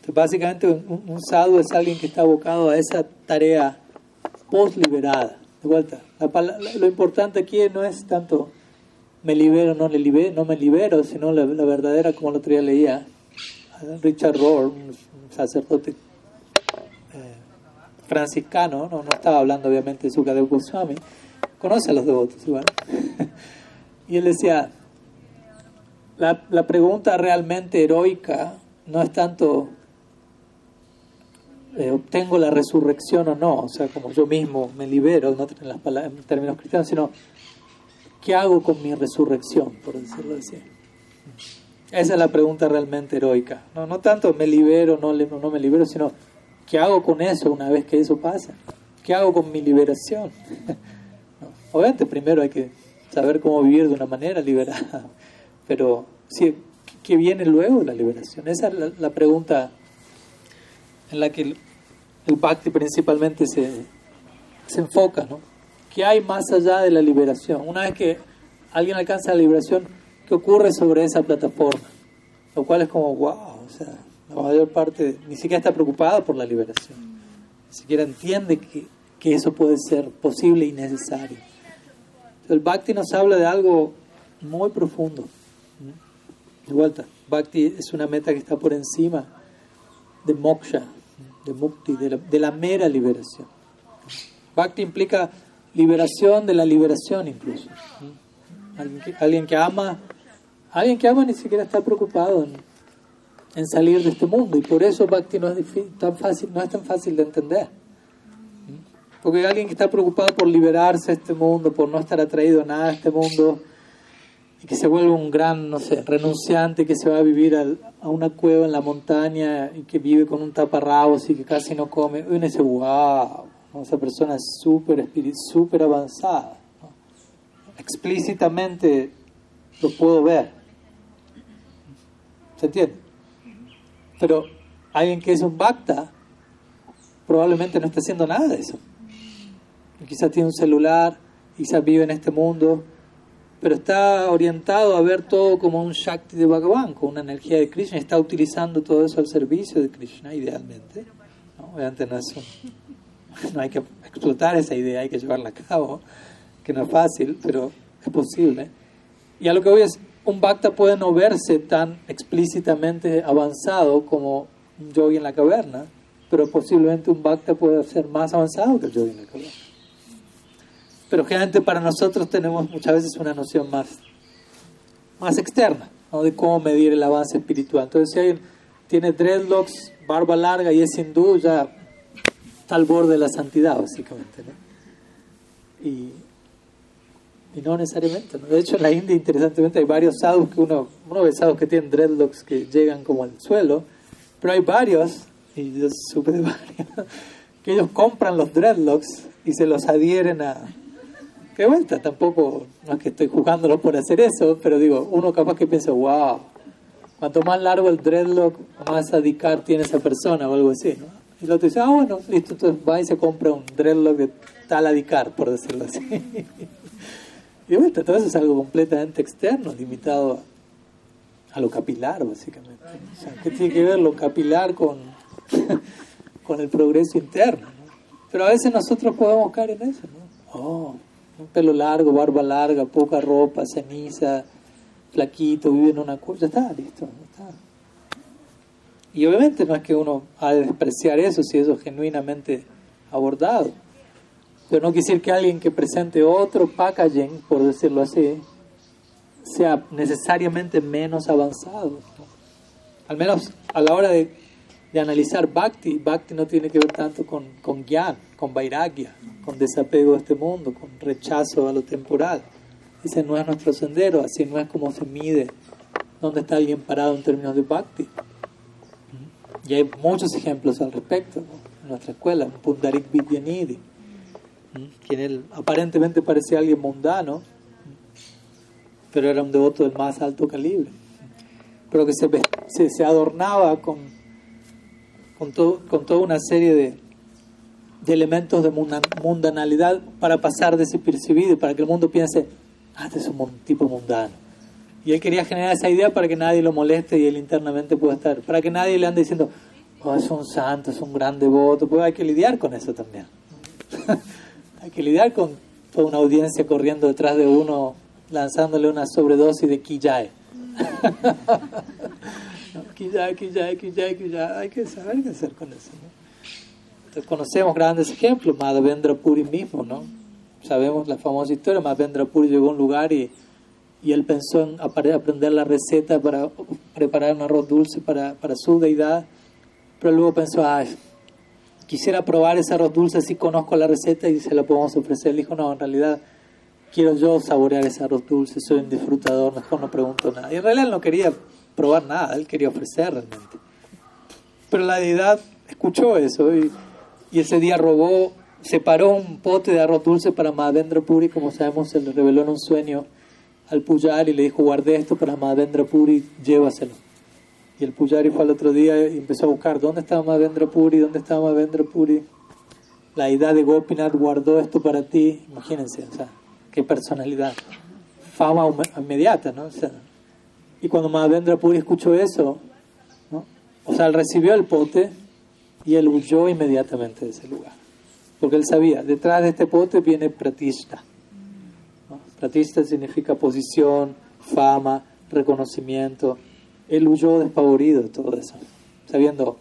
Entonces básicamente un, un sadhu es alguien que está abocado a esa tarea post-liberada. De vuelta, lo importante aquí no es tanto me libero, no, le libero, no me libero, sino la, verdadera, como el otro leía, Richard Rohr, un sacerdote eh, franciscano, no, no estaba hablando obviamente de Sukadev Goswami, conoce a los devotos igual. y él decía, la, la pregunta realmente heroica no es tanto eh, obtengo la resurrección o no, o sea, como yo mismo me libero, no en, las en términos cristianos, sino ¿Qué hago con mi resurrección, por decirlo así? Esa es la pregunta realmente heroica. No, no tanto me libero, no, no me libero, sino ¿qué hago con eso una vez que eso pasa? ¿Qué hago con mi liberación? Obviamente primero hay que saber cómo vivir de una manera liberada, pero sí, ¿qué viene luego de la liberación? Esa es la, pregunta en la que el, el Bhakti principalmente se, se enfoca, ¿no? ¿Qué hay más allá de la liberación? Una vez que alguien alcanza la liberación, ¿qué ocurre sobre esa plataforma? Lo cual es como, wow, o sea, La mayor parte ni siquiera está preocupada por la liberación. Ni siquiera entiende que, que eso puede ser posible y necesario. El Bhakti nos habla de algo muy profundo. De vuelta, Bhakti es una meta que está por encima de moksha, de mukti, de la, de la mera liberación. Bhakti implica liberación de la liberación incluso. Alguien que, ama, alguien que ama ni siquiera está preocupado en, salir de este mundo y por eso Bhakti no es, tan fácil, no es tan fácil de entender. Porque alguien que está preocupado por liberarse de este mundo, por no estar atraído a nada de este mundo, y que se vuelve un gran, no sé, renunciante que se va a vivir a una cueva en la montaña y que vive con un taparrabos y que casi no come, uno dice, wow, esa persona es súper super avanzada. Explícitamente lo puedo ver. ¿Se entiende? Pero alguien que es un bhakta probablemente no está haciendo nada de eso. Quizás tiene un celular, quizás vive en este mundo, pero está orientado a ver todo como un Shakti de Bhagavan, con una energía de Krishna, está utilizando todo eso al servicio de Krishna, idealmente. ¿no? Obviamente no, es no hay que explotar esa idea, hay que llevarla a cabo, que no es fácil, pero es posible. Y a lo que voy es, un bhakta puede no verse tan explícitamente avanzado como yogi en la caverna, pero posiblemente un bhakta puede ser más avanzado que el yogi en la caverna. Pero generalmente para nosotros tenemos muchas veces una noción más, más externa de cómo medir el avance espiritual. Entonces, si alguien tiene dreadlocks, barba larga y es hindú, ya está al borde de la santidad, básicamente. ¿no? Y, no necesariamente. ¿no? De hecho, en la India, interesantemente, hay varios sadhus que uno, uno ve sadhus que tienen dreadlocks que llegan como al suelo, pero hay varios, y yo supe de varios, que ellos compran los dreadlocks y se los adhieren a, de vuelta, tampoco, no es que estoy jugándolo por hacer eso, pero digo, uno capaz que piensa, wow, cuanto más largo el dreadlock, más adicar tiene esa persona o algo así, ¿no? Y el otro dice, ah, bueno, listo, entonces va y se compra un dreadlock de tal adicar, por decirlo así. y de vuelta, todo eso es algo completamente externo, limitado a lo capilar, básicamente. O sea, ¿qué tiene que ver lo capilar con, con el progreso interno? ¿no? Pero a veces nosotros podemos caer en eso, ¿no? Oh, un pelo largo, barba larga, poca ropa, ceniza, flaquito, vive en una cueva, ya está, listo, está. Y obviamente no es que uno ha de despreciar eso si eso es genuinamente abordado. Pero no quisiera que alguien que presente otro packaging, por decirlo así, sea necesariamente menos avanzado. Al menos a la hora de, analizar Bhakti, Bhakti no tiene que ver tanto con, con Gyan, con Vairagya, con desapego de este mundo, con rechazo a lo temporal. Ese no es nuestro sendero, así no es como se mide dónde está alguien parado en términos de bhakti. Y hay muchos ejemplos al respecto en nuestra escuela. Pundarik Vidyanidhi, quien él aparentemente parecía alguien mundano, pero era un devoto del más alto calibre. Pero que se, se, adornaba con, con, todo, con toda una serie de, de elementos de mundanalidad para pasar desapercibido y para que el mundo piense, ah, este es un tipo mundano. Y él quería generar esa idea para que nadie lo moleste y él internamente pueda estar, para que nadie le ande diciendo, oh, es un santo, es un gran devoto, pues hay que lidiar con eso también. hay que lidiar con toda una audiencia corriendo detrás de uno, lanzándole una sobredosis de Kijae. Kijae, Kijae, Kijae, Kijae, hay que saber qué hacer con eso. ¿no? conocemos grandes ejemplos, Madhavendra Puri mismo, ¿no? Sabemos la famosa historia, Madhavendra Puri llegó a un lugar y, y él pensó en aprender la receta para preparar un arroz dulce para, para su deidad, pero luego pensó, ay, quisiera probar ese arroz dulce, si conozco la receta y se la podemos ofrecer. Él dijo, no, en realidad quiero yo saborear ese arroz dulce, soy un disfrutador, mejor no pregunto nada. Y en realidad él no quería probar nada, él quería ofrecer realmente. Pero la deidad escuchó eso y y ese día robó, separó un pote de arroz dulce para Madhavendra Puri, como sabemos se le reveló en un sueño al Pujari y le dijo, guardé esto para Madhavendra Puri, llévaselo. Y el Pujari fue al otro día y empezó a buscar, ¿dónde estaba Madhavendra Puri? ¿Dónde estaba Madhavendra Puri? La idea de Gopinath guardó esto para ti, imagínense, o sea, qué personalidad. Fama inmediata, ¿no? O sea, y cuando Madhavendra Puri escuchó eso, O sea, recibió el pote y él huyó inmediatamente de ese lugar. Porque él sabía, detrás de este pote viene pratista. Pratista significa posición, fama, reconocimiento. Él huyó despavorido de todo eso, sabiendo,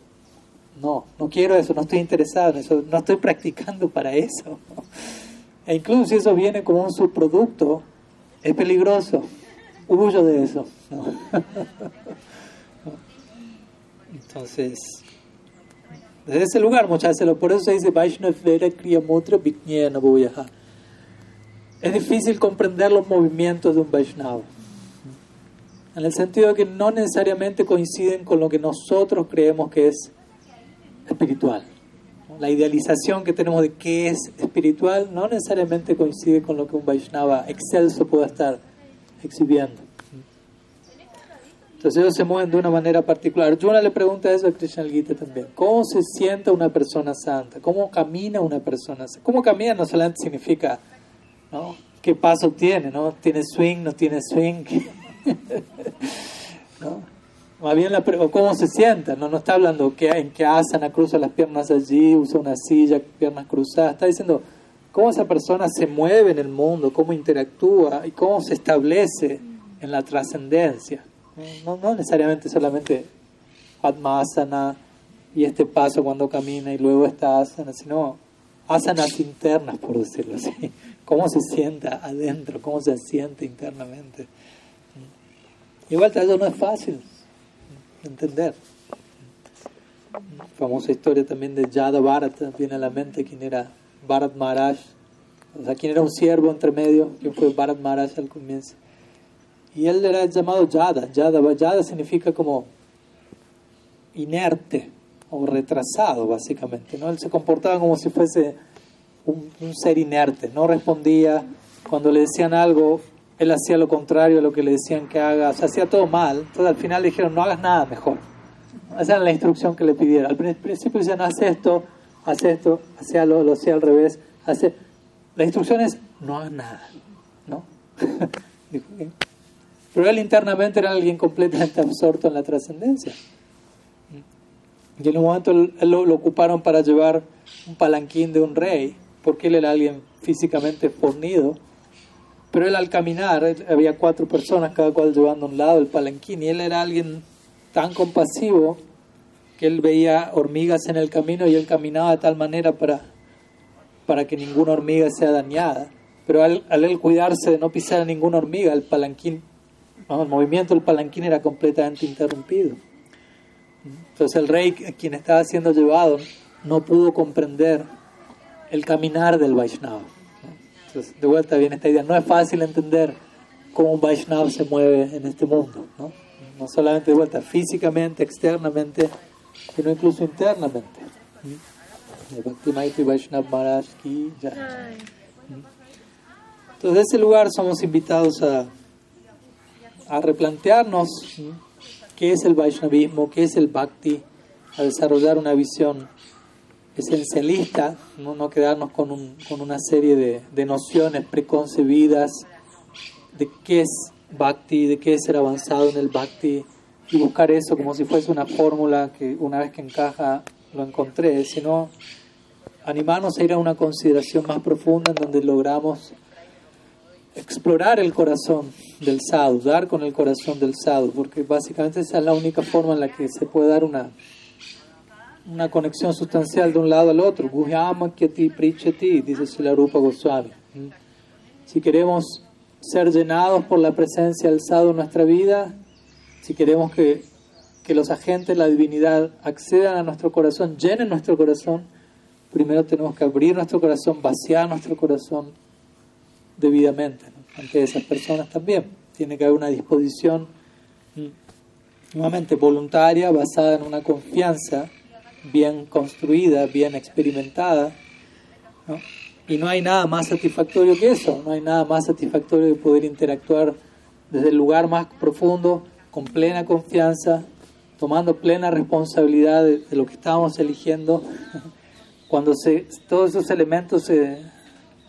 no, no quiero eso, no estoy interesado en eso, no estoy practicando para eso. E incluso si eso viene como un subproducto, es peligroso. Huyo de eso. Entonces, desde ese lugar muchas por eso se dice Vaishnav Vera Kriya Mutra Es difícil comprender los movimientos de un Vaishnava. En el sentido de que no necesariamente coinciden con lo que nosotros creemos que es espiritual. La idealización que tenemos de qué es espiritual no necesariamente coincide con lo que un Vaishnava excelso pueda estar exhibiendo. Entonces ellos se mueven de una manera particular. Juna le pregunta eso a Krishna Gita también. ¿Cómo se sienta una persona santa? ¿Cómo camina una persona santa? ¿Cómo camina no solamente significa ¿no? qué paso tiene? ¿no? ¿Tiene swing? ¿No tiene swing? ¿No? Más bien la cómo se sienta. No, no está hablando que, en qué asana cruza las piernas allí, usa una silla, piernas cruzadas. Está diciendo cómo esa persona se mueve en el mundo, cómo interactúa y cómo se establece en la trascendencia. No, no necesariamente solamente Padmasana y este paso cuando camina y luego esta asana, sino asanas internas, por decirlo así. Cómo se sienta adentro, cómo se siente internamente. Igual eso no es fácil de entender. Famosa historia también de Yada Bharata, viene a la mente quién era Bharat Maharaj, o sea, quién era un siervo entre medio, quién fue Bharat Maharaj al comienzo. Y él era llamado Yada. Yada, Yada significa como inerte o retrasado, básicamente. ¿no? Él se comportaba como si fuese un, ser inerte, no respondía. Cuando le decían algo, él hacía lo contrario a lo que le decían que haga. O hacía todo mal. Entonces al final le dijeron, no hagas nada mejor. Esa era la instrucción que le pidieron. Al principio decían, haz esto, haz esto, hacía lo, lo hacía al revés. Hace... La instrucción es, no hagas nada. ¿no? Pero él internamente era alguien completamente absorto en la trascendencia. Y en un momento lo, ocuparon para llevar un palanquín de un rey, porque él era alguien físicamente fornido. Pero él al caminar, había cuatro personas, cada cual llevando a un lado el palanquín, y él era alguien tan compasivo que él veía hormigas en el camino y él caminaba de tal manera para, para que ninguna hormiga sea dañada. Pero al, él cuidarse de no pisar a ninguna hormiga, el palanquín el movimiento del palanquín era completamente interrumpido. Entonces el rey, quien estaba siendo llevado, no pudo comprender el caminar del Vaishnava. Entonces, de vuelta viene esta idea, no es fácil entender cómo un Vaishnava se mueve en este mundo, no, no solamente de vuelta físicamente, externamente, sino incluso internamente. Entonces, de ese lugar somos invitados a a replantearnos qué es el Vaishnavismo, qué es el Bhakti, a desarrollar una visión esencialista, no, no quedarnos con, un, con, una serie de, de, nociones preconcebidas de qué es Bhakti, de qué es ser avanzado en el Bhakti, y buscar eso como si fuese una fórmula que una vez que encaja lo encontré, sino animarnos a ir a una consideración más profunda en donde logramos explorar el corazón del sadhu, dar con el corazón del sadhu, porque básicamente esa es la única forma en la que se puede dar una, una conexión sustancial de un lado al otro. dice Rupa Goswami. Si queremos ser llenados por la presencia sadhu en nuestra vida, si queremos que, que los agentes de la divinidad accedan a nuestro corazón, llenen nuestro corazón, primero tenemos que abrir nuestro corazón, vaciar nuestro corazón debidamente ante esas personas también. Tiene que haber una disposición mm, nuevamente voluntaria, basada en una confianza bien construida, bien experimentada. Y no hay nada más satisfactorio que eso, no hay nada más satisfactorio de poder interactuar desde el lugar más profundo, con plena confianza, tomando plena responsabilidad de, lo que estamos eligiendo. Cuando se, todos esos elementos se,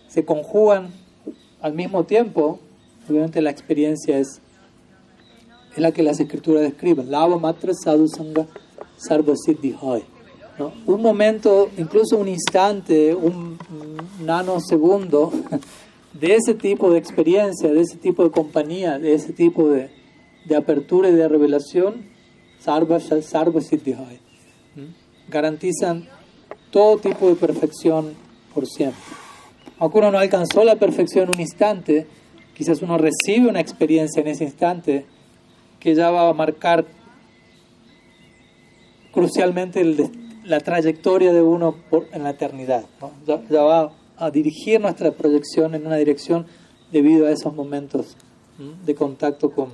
se conjugan al mismo tiempo, obviamente la experiencia es, es la que las escrituras describen. Lava matra sadhu sangha sarva siddhi hoy. Un momento, incluso un instante, un nanosegundo de ese tipo de experiencia, de ese tipo de compañía, de ese tipo de, de apertura y de revelación, sarva, sarva. Garantizan todo tipo de perfección por siempre. Aunque uno no alcanzó la perfección en un instante, quizás uno recibe una experiencia en ese instante que ya va a marcar crucialmente la trayectoria de uno por, en la eternidad. Ya, va a dirigir nuestra proyección en una dirección debido a esos momentos de contacto con,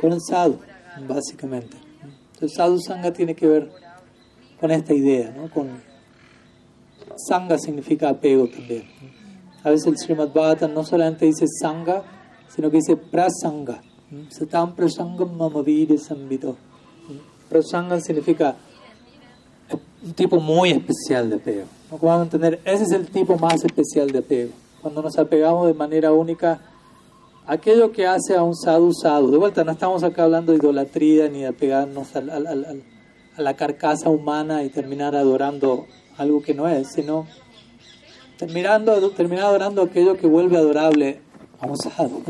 con el sadhu, básicamente. El sadhu sangha tiene que ver con esta idea, ¿no? con sangha significa apego también. A veces el Srimad Bhagavatam no solamente dice sangha, sino que dice prasanga. Satam prasangam mamaviri sambito. Prasanga significa un tipo muy especial de apego. Como vamos a entender, ese es el tipo más especial de apego. Cuando nos apegamos de manera única a aquello que hace a un sadhu sadhu. De vuelta, no estamos acá hablando de idolatría ni de apegarnos a la carcasa humana y terminar adorando algo que no es, sino terminando, terminar adorando aquello que vuelve adorable a un sadhu.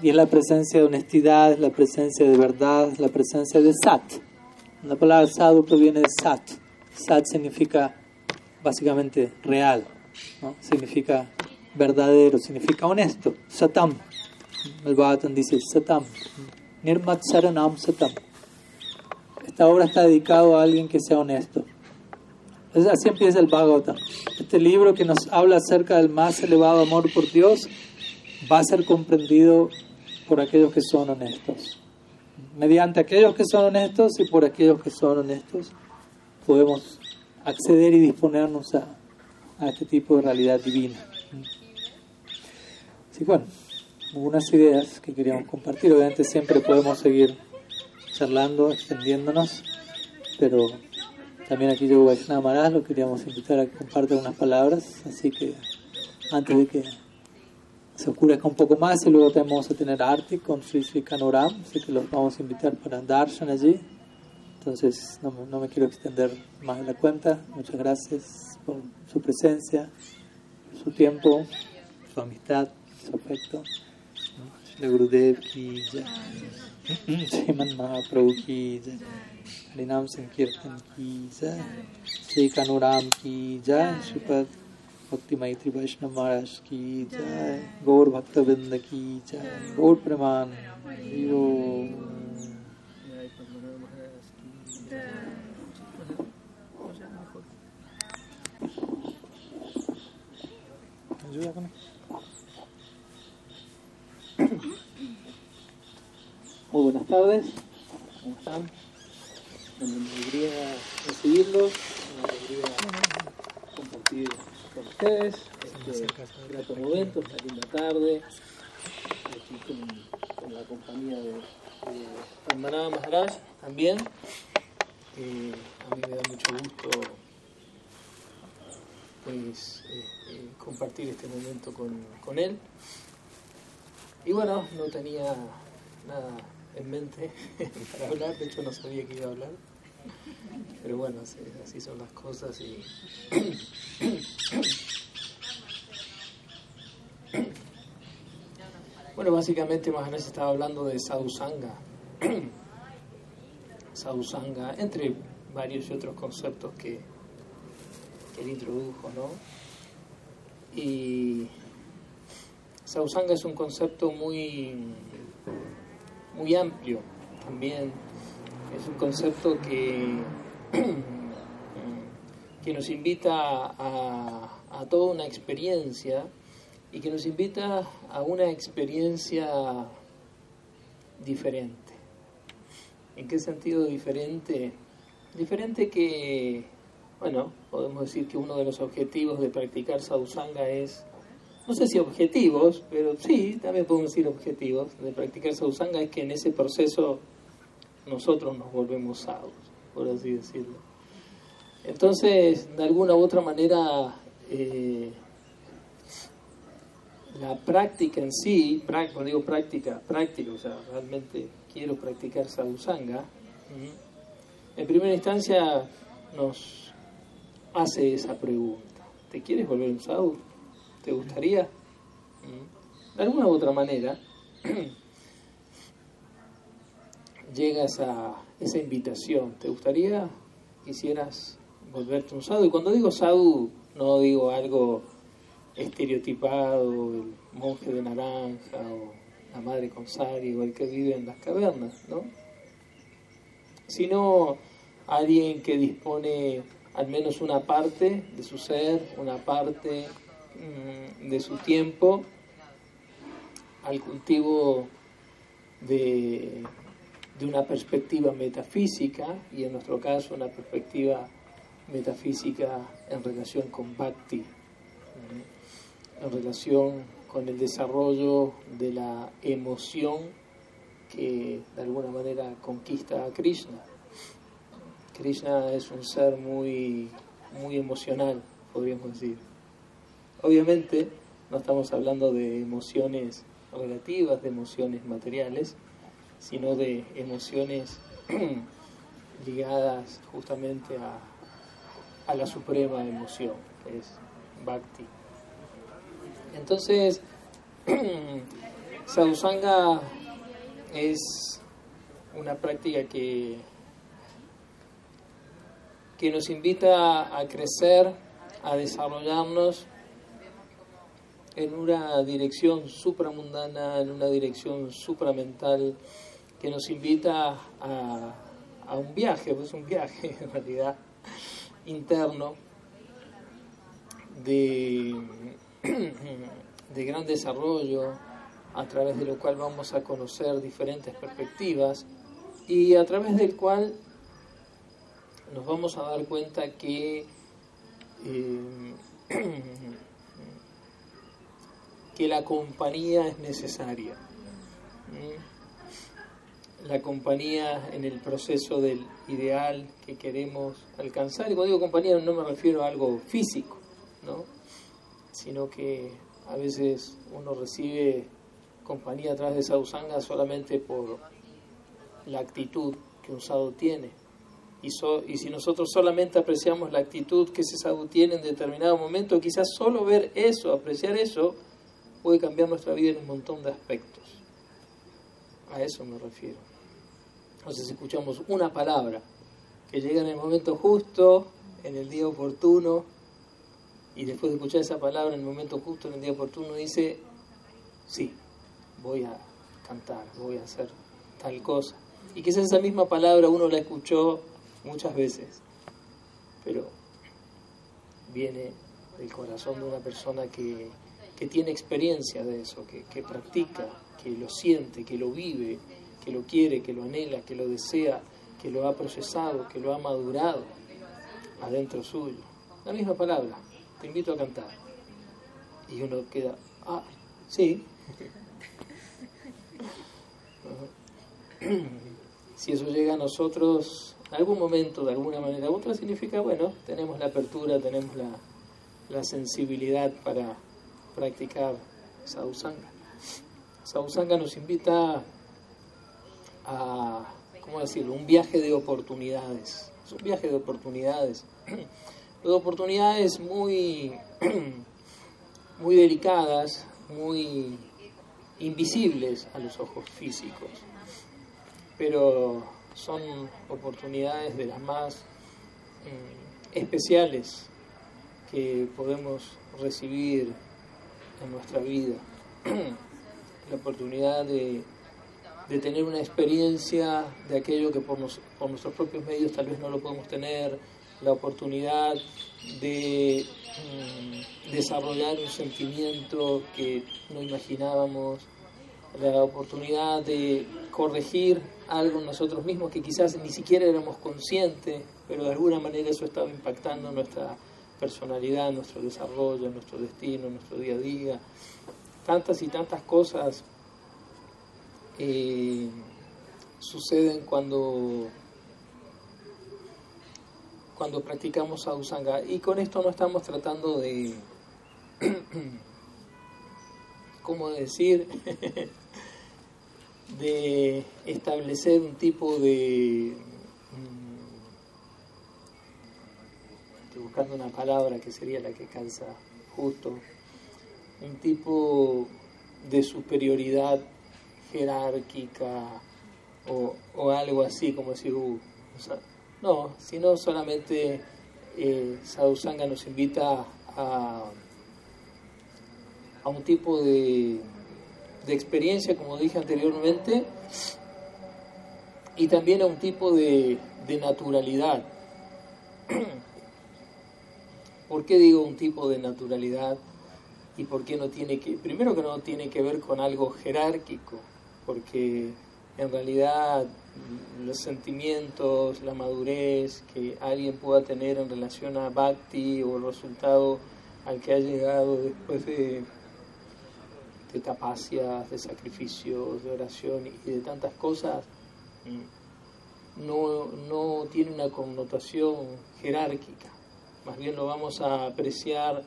Y es la presencia de honestidad, es la presencia de verdad, la presencia de sat. La palabra sadhu proviene de sat. Sat significa básicamente real, ¿no? significa verdadero, significa honesto. Satam. El Bhagavatam dice Satam. Nirmat Saranam Satam. Esta obra está dedicada a alguien que sea honesto. Así empieza el Bhagavatam. Este libro que nos habla acerca del más elevado amor por Dios va a ser comprendido por aquellos que son honestos. Mediante aquellos que son honestos y por aquellos que son honestos podemos acceder y disponernos a, a este tipo de realidad divina. Así bueno, algunas ideas que queríamos compartir. Obviamente siempre podemos seguir charlando, extendiéndonos, pero también aquí yo Vaishnava Maharaj lo queríamos invitar a que comparta unas palabras, así que antes de que se ocurre un poco más y luego vamos a tener arte con Sri Sri Kanoram, así que los vamos a invitar para darshan allí. Entonces no, no me quiero extender más de la cuenta. Muchas gracias por su presencia, su tiempo, su amistad, su afecto. Shri Gurudev ki jai. ¿eh? Sriman Mahaprabhu ki jai. Harinam Sankirtan ki jai. Sri Kanuram ki jai. Shupad भक्ति मैत्री वैष्णव महाराज की जय गौर भक्तवृंद की जय गौर प्रमाण Muy buenas tardes, ¿cómo están? Una alegría recibirlos, una alegría compartir ustedes este momento, esta linda tarde, aquí con, la compañía de, de Maharaj también. Eh, a mí me da mucho gusto pues, eh, eh, compartir este momento con, con él. Y bueno, no tenía nada en mente para hablar, de hecho no sabía que iba a hablar, pero bueno, así, son las cosas y... Bueno, básicamente Maharaj estaba hablando de Sadhusanga. Sadhusanga, entre varios y otros conceptos que, que él introdujo, ¿no? Y Sadhusanga es un concepto muy muy amplio también. Es un concepto que, que nos invita a, a toda una experiencia y que nos invita a una experiencia diferente. ¿En qué sentido diferente? Diferente que, bueno, podemos decir que uno de los objetivos de practicar sadhusanga es no sé si objetivos, pero sí, también podemos decir objetivos de practicar sadhusanga, es que en ese proceso nosotros nos volvemos sadhus, por así decirlo. Entonces, de alguna u otra manera, eh, la práctica en sí, cuando digo práctica, práctica, o sea, realmente quiero practicar sadhusanga, en primera instancia nos hace esa pregunta. ¿Te quieres volver un sadhu? ¿Te gustaría? De alguna u otra manera, llega esa, esa invitación. ¿Te gustaría, quisieras volverte un sadhu? Y cuando digo sadhu, no digo algo estereotipado, el monje de naranja o la madre con sari o el que vive en las cavernas, ¿no? Sino alguien que dispone al menos una parte de su ser, una parte mm, de su tiempo al cultivo de, de una perspectiva metafísica y en nuestro caso una perspectiva metafísica en relación con Bhakti, en relación con el desarrollo de la emoción que de alguna manera conquista a Krishna. Krishna es un ser muy, muy emocional, podríamos decir. Obviamente no estamos hablando de emociones relativas, de emociones materiales, sino de emociones ligadas justamente a, a la suprema emoción, que es Bhakti. Entonces, Sadhusanga es una práctica que, que nos invita a crecer, a desarrollarnos en una dirección supramundana, en una dirección supramental, que nos invita a, a un viaje, pues un viaje en realidad interno de de gran desarrollo, a través de lo cual vamos a conocer diferentes perspectivas y a través del cual nos vamos a dar cuenta que, eh, que la compañía es necesaria. La compañía en el proceso del ideal que queremos alcanzar. Y cuando digo compañía no me refiero a algo físico, ¿no? sino que a veces uno recibe compañía a través de sadhusanga solamente por la actitud que un sadhu tiene. Y, y si nosotros solamente apreciamos la actitud que ese sadhu tiene en determinado momento, quizás solo ver eso, apreciar eso, puede cambiar nuestra vida en un montón de aspectos. A eso me refiero. Entonces escuchamos una palabra que llega en el momento justo, en el día oportuno, y después de escuchar esa palabra en el momento justo, en el día oportuno, dice, sí, voy a cantar, voy a hacer tal cosa. Y quizás esa misma palabra uno la escuchó muchas veces, pero viene del corazón de una persona que, que tiene experiencia de eso, que, que practica, que lo siente, que lo vive, que lo quiere, que lo anhela, que lo desea, que lo ha procesado, que lo ha madurado adentro suyo. La misma palabra, te invito a cantar. Y uno queda, ah, sí. si eso llega a nosotros en algún momento, de alguna manera u otra, significa, bueno, tenemos la apertura, tenemos la, sensibilidad para practicar sadhusanga. Sadhusanga nos invita a, ¿cómo decirlo?, un viaje de oportunidades. Es un viaje de oportunidades de oportunidades muy, muy delicadas, muy invisibles a los ojos físicos, pero son oportunidades de las más mm, especiales que podemos recibir en nuestra vida. La oportunidad de, de, tener una experiencia de aquello que por, por nuestros propios medios tal vez no lo podemos tener, la oportunidad de mm, desarrollar un sentimiento que no imaginábamos, la oportunidad de corregir algo en nosotros mismos que quizás ni siquiera éramos conscientes, pero de alguna manera eso estaba impactando nuestra personalidad, nuestro desarrollo, nuestro destino, nuestro día a día. Tantas y tantas cosas eh, suceden cuando cuando practicamos sadhusanga. Y con esto no estamos tratando de, ¿cómo decir? de establecer un tipo de, buscando una palabra que sería la que calza justo, un tipo de superioridad jerárquica o, algo así, como uh, no, sino solamente eh, Sadhusanga nos invita a, a un tipo de, de experiencia, como dije anteriormente, y también a un tipo de, de naturalidad. ¿Por qué digo un tipo de naturalidad? ¿Y por qué no tiene que, primero que no tiene que ver con algo jerárquico? Porque en realidad los sentimientos, la madurez que alguien pueda tener en relación a Bhakti o el resultado al que ha llegado después de, de tapacias, de sacrificios, de oración y de tantas cosas, no, no tiene una connotación jerárquica. Más bien lo vamos a apreciar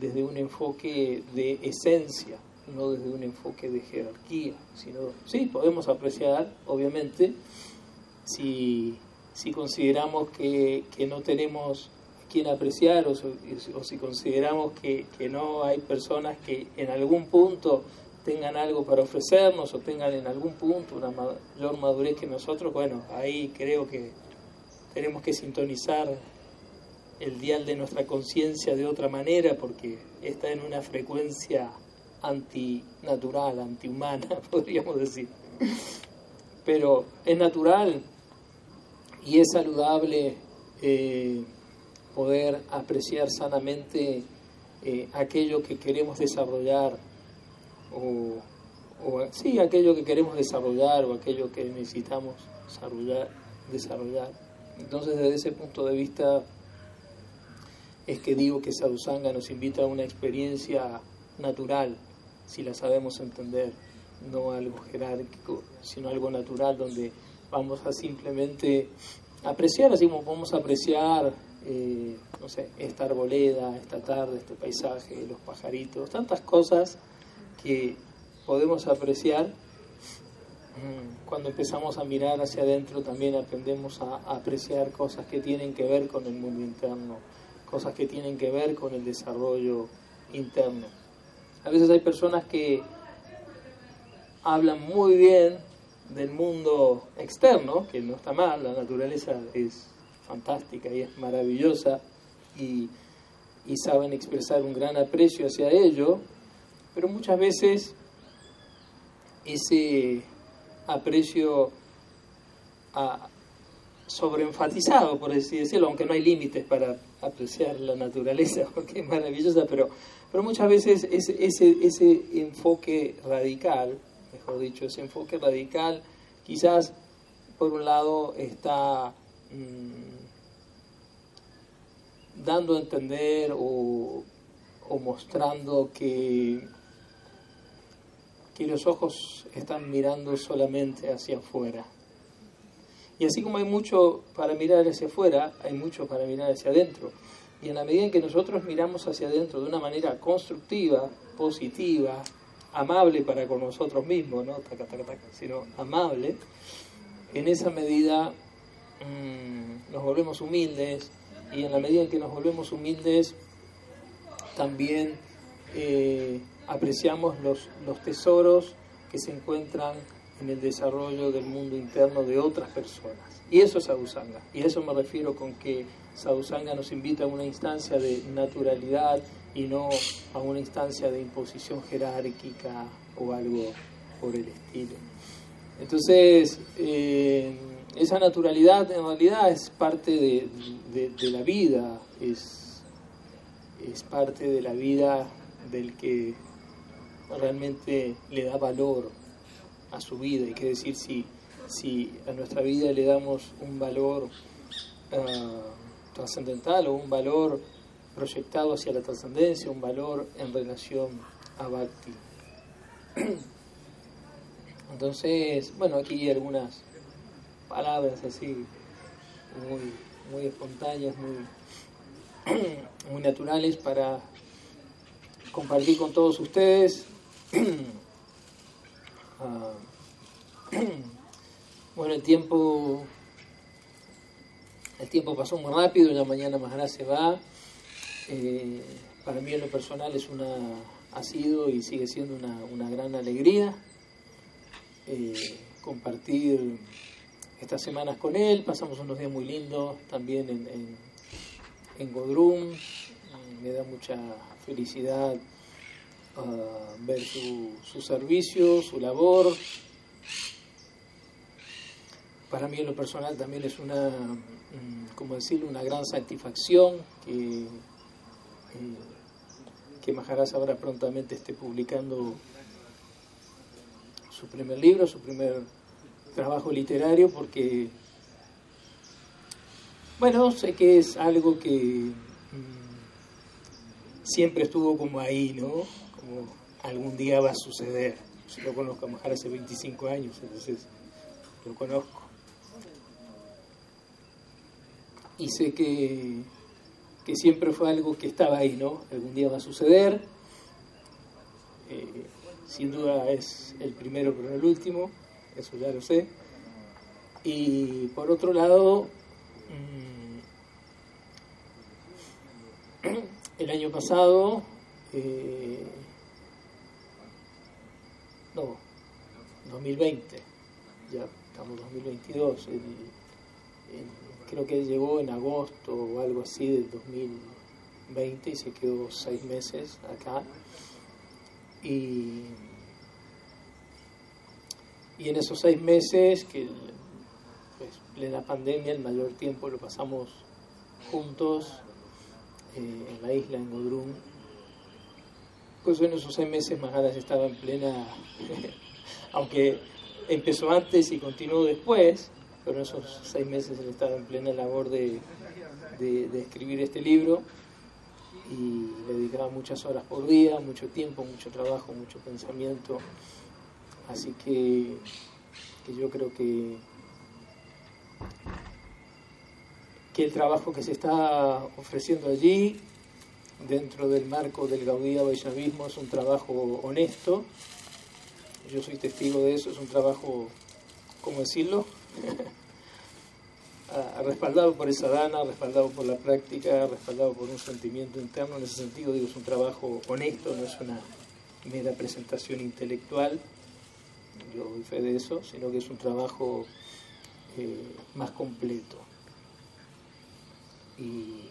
desde un enfoque de esencia no desde un enfoque de jerarquía, sino, sí, podemos apreciar, obviamente, si, si consideramos que, que, no tenemos quien apreciar o, o si consideramos que, que, no hay personas que en algún punto tengan algo para ofrecernos o tengan en algún punto una mayor madurez que nosotros, bueno, ahí creo que tenemos que sintonizar el dial de nuestra conciencia de otra manera porque está en una frecuencia antinatural, antihumana, podríamos decir. Pero es natural y es saludable eh, poder apreciar sanamente eh, aquello que queremos desarrollar o, sí, aquello que queremos desarrollar o aquello que necesitamos desarrollar, desarrollar. Entonces, desde ese punto de vista, es que digo que Sadhusanga nos invita a una experiencia natural, si la sabemos entender, no algo jerárquico, sino algo natural donde vamos a simplemente apreciar, así como a apreciar, eh, no sé, esta arboleda, esta tarde, este paisaje, los pajaritos, tantas cosas que podemos apreciar. Mm, cuando empezamos a mirar hacia adentro también aprendemos a apreciar cosas que tienen que ver con el mundo interno, cosas que tienen que ver con el desarrollo interno. A veces hay personas que hablan muy bien del mundo externo, que no está mal, la naturaleza es fantástica y es maravillosa y, saben expresar un gran aprecio hacia ello, pero muchas veces ese aprecio a, sobreenfatizado, por así decirlo, aunque no hay límites para apreciar la naturaleza, porque es maravillosa, pero pero muchas veces ese, ese, ese enfoque radical, mejor dicho, ese enfoque radical, quizás por un lado está mm, dando a entender o, mostrando que, que los ojos están mirando solamente hacia afuera. Y así como hay mucho para mirar hacia afuera, hay mucho para mirar hacia adentro. Y en la medida en que nosotros miramos hacia adentro de una manera constructiva, positiva, amable para con nosotros mismos, no sino amable, en esa medida mm, nos volvemos humildes y en la medida en que nos volvemos humildes también eh, apreciamos los, los tesoros que se encuentran en el desarrollo del mundo interno de otras personas. Y eso es Abusanga. Y a eso me refiero con que Sadhusanga nos invita a una instancia de naturalidad y no a una instancia de imposición jerárquica o algo por el estilo. Entonces, eh, esa naturalidad en realidad es parte de, la vida, es, es parte de la vida del que realmente le da valor a su vida. Hay que decir, si, si a nuestra vida le damos un valor uh, trascendental o un valor proyectado hacia la trascendencia, un valor en relación a Bhakti. Entonces, bueno, aquí algunas palabras así muy, muy espontáneas, muy, muy naturales para compartir con todos ustedes. Ah, bueno, el tiempo El tiempo pasó muy rápido, ya mañana Maharaj se va. Eh, para mí en lo personal es una, ha sido y sigue siendo una, una gran alegría eh, compartir estas semanas con él. Pasamos unos días muy lindos también en, en, en Godrum. Me da mucha felicidad uh, ver su, su servicio, su labor. Para mí en lo personal también es una, como decirlo, una gran satisfacción que, eh, que ahora prontamente esté publicando su primer libro, su primer trabajo literario, porque, bueno, sé que es algo que mmm, siempre estuvo como ahí, ¿no? Como algún día va a suceder. Yo lo conozco a Maharaj hace 25 años, entonces lo conozco. Y sé que, que siempre fue algo que estaba ahí, ¿no? Algún día va a suceder. Eh, sin duda es el primero, pero no el último, eso ya lo sé. Y por otro lado, mmm, el año pasado, eh, no, 2020, ya estamos 2022, el, el, creo que llegó en agosto o algo así del 2020 y se quedó seis meses acá. Y, y en esos seis meses, que pues, plena pandemia, el mayor tiempo lo pasamos juntos eh, en la isla, en Godrum, pues en esos seis meses Maharaj estaba en plena, aunque empezó antes y continuó después, pero en esos seis meses él estaba en plena labor de, de, escribir este libro y le dedicaba muchas horas por día, mucho tiempo, mucho trabajo, mucho pensamiento. Así que, que yo creo que, que el trabajo que se está ofreciendo allí, dentro del marco del Gaudí Vaishnavismo, es un trabajo honesto. Yo soy testigo de eso, es un trabajo, ¿cómo decirlo? respaldado por esa dana, respaldado por la práctica, respaldado por un sentimiento interno. En ese sentido, digo, es un trabajo honesto, no es una mera presentación intelectual, yo doy fe de eso, sino que es un trabajo eh, más completo. Y,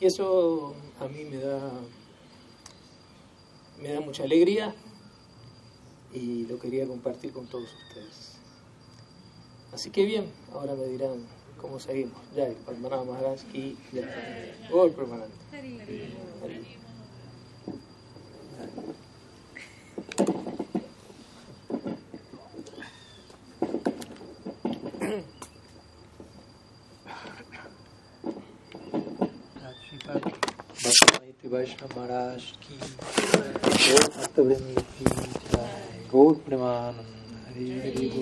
y eso a mí me da, me da mucha alegría y lo quería compartir con todos ustedes. Así que bien, ahora me dirán cómo seguimos. Ya, el Padmanabha Maharaj y. Gol permanente. Vaishnav Maharaj ki Gaur Premanand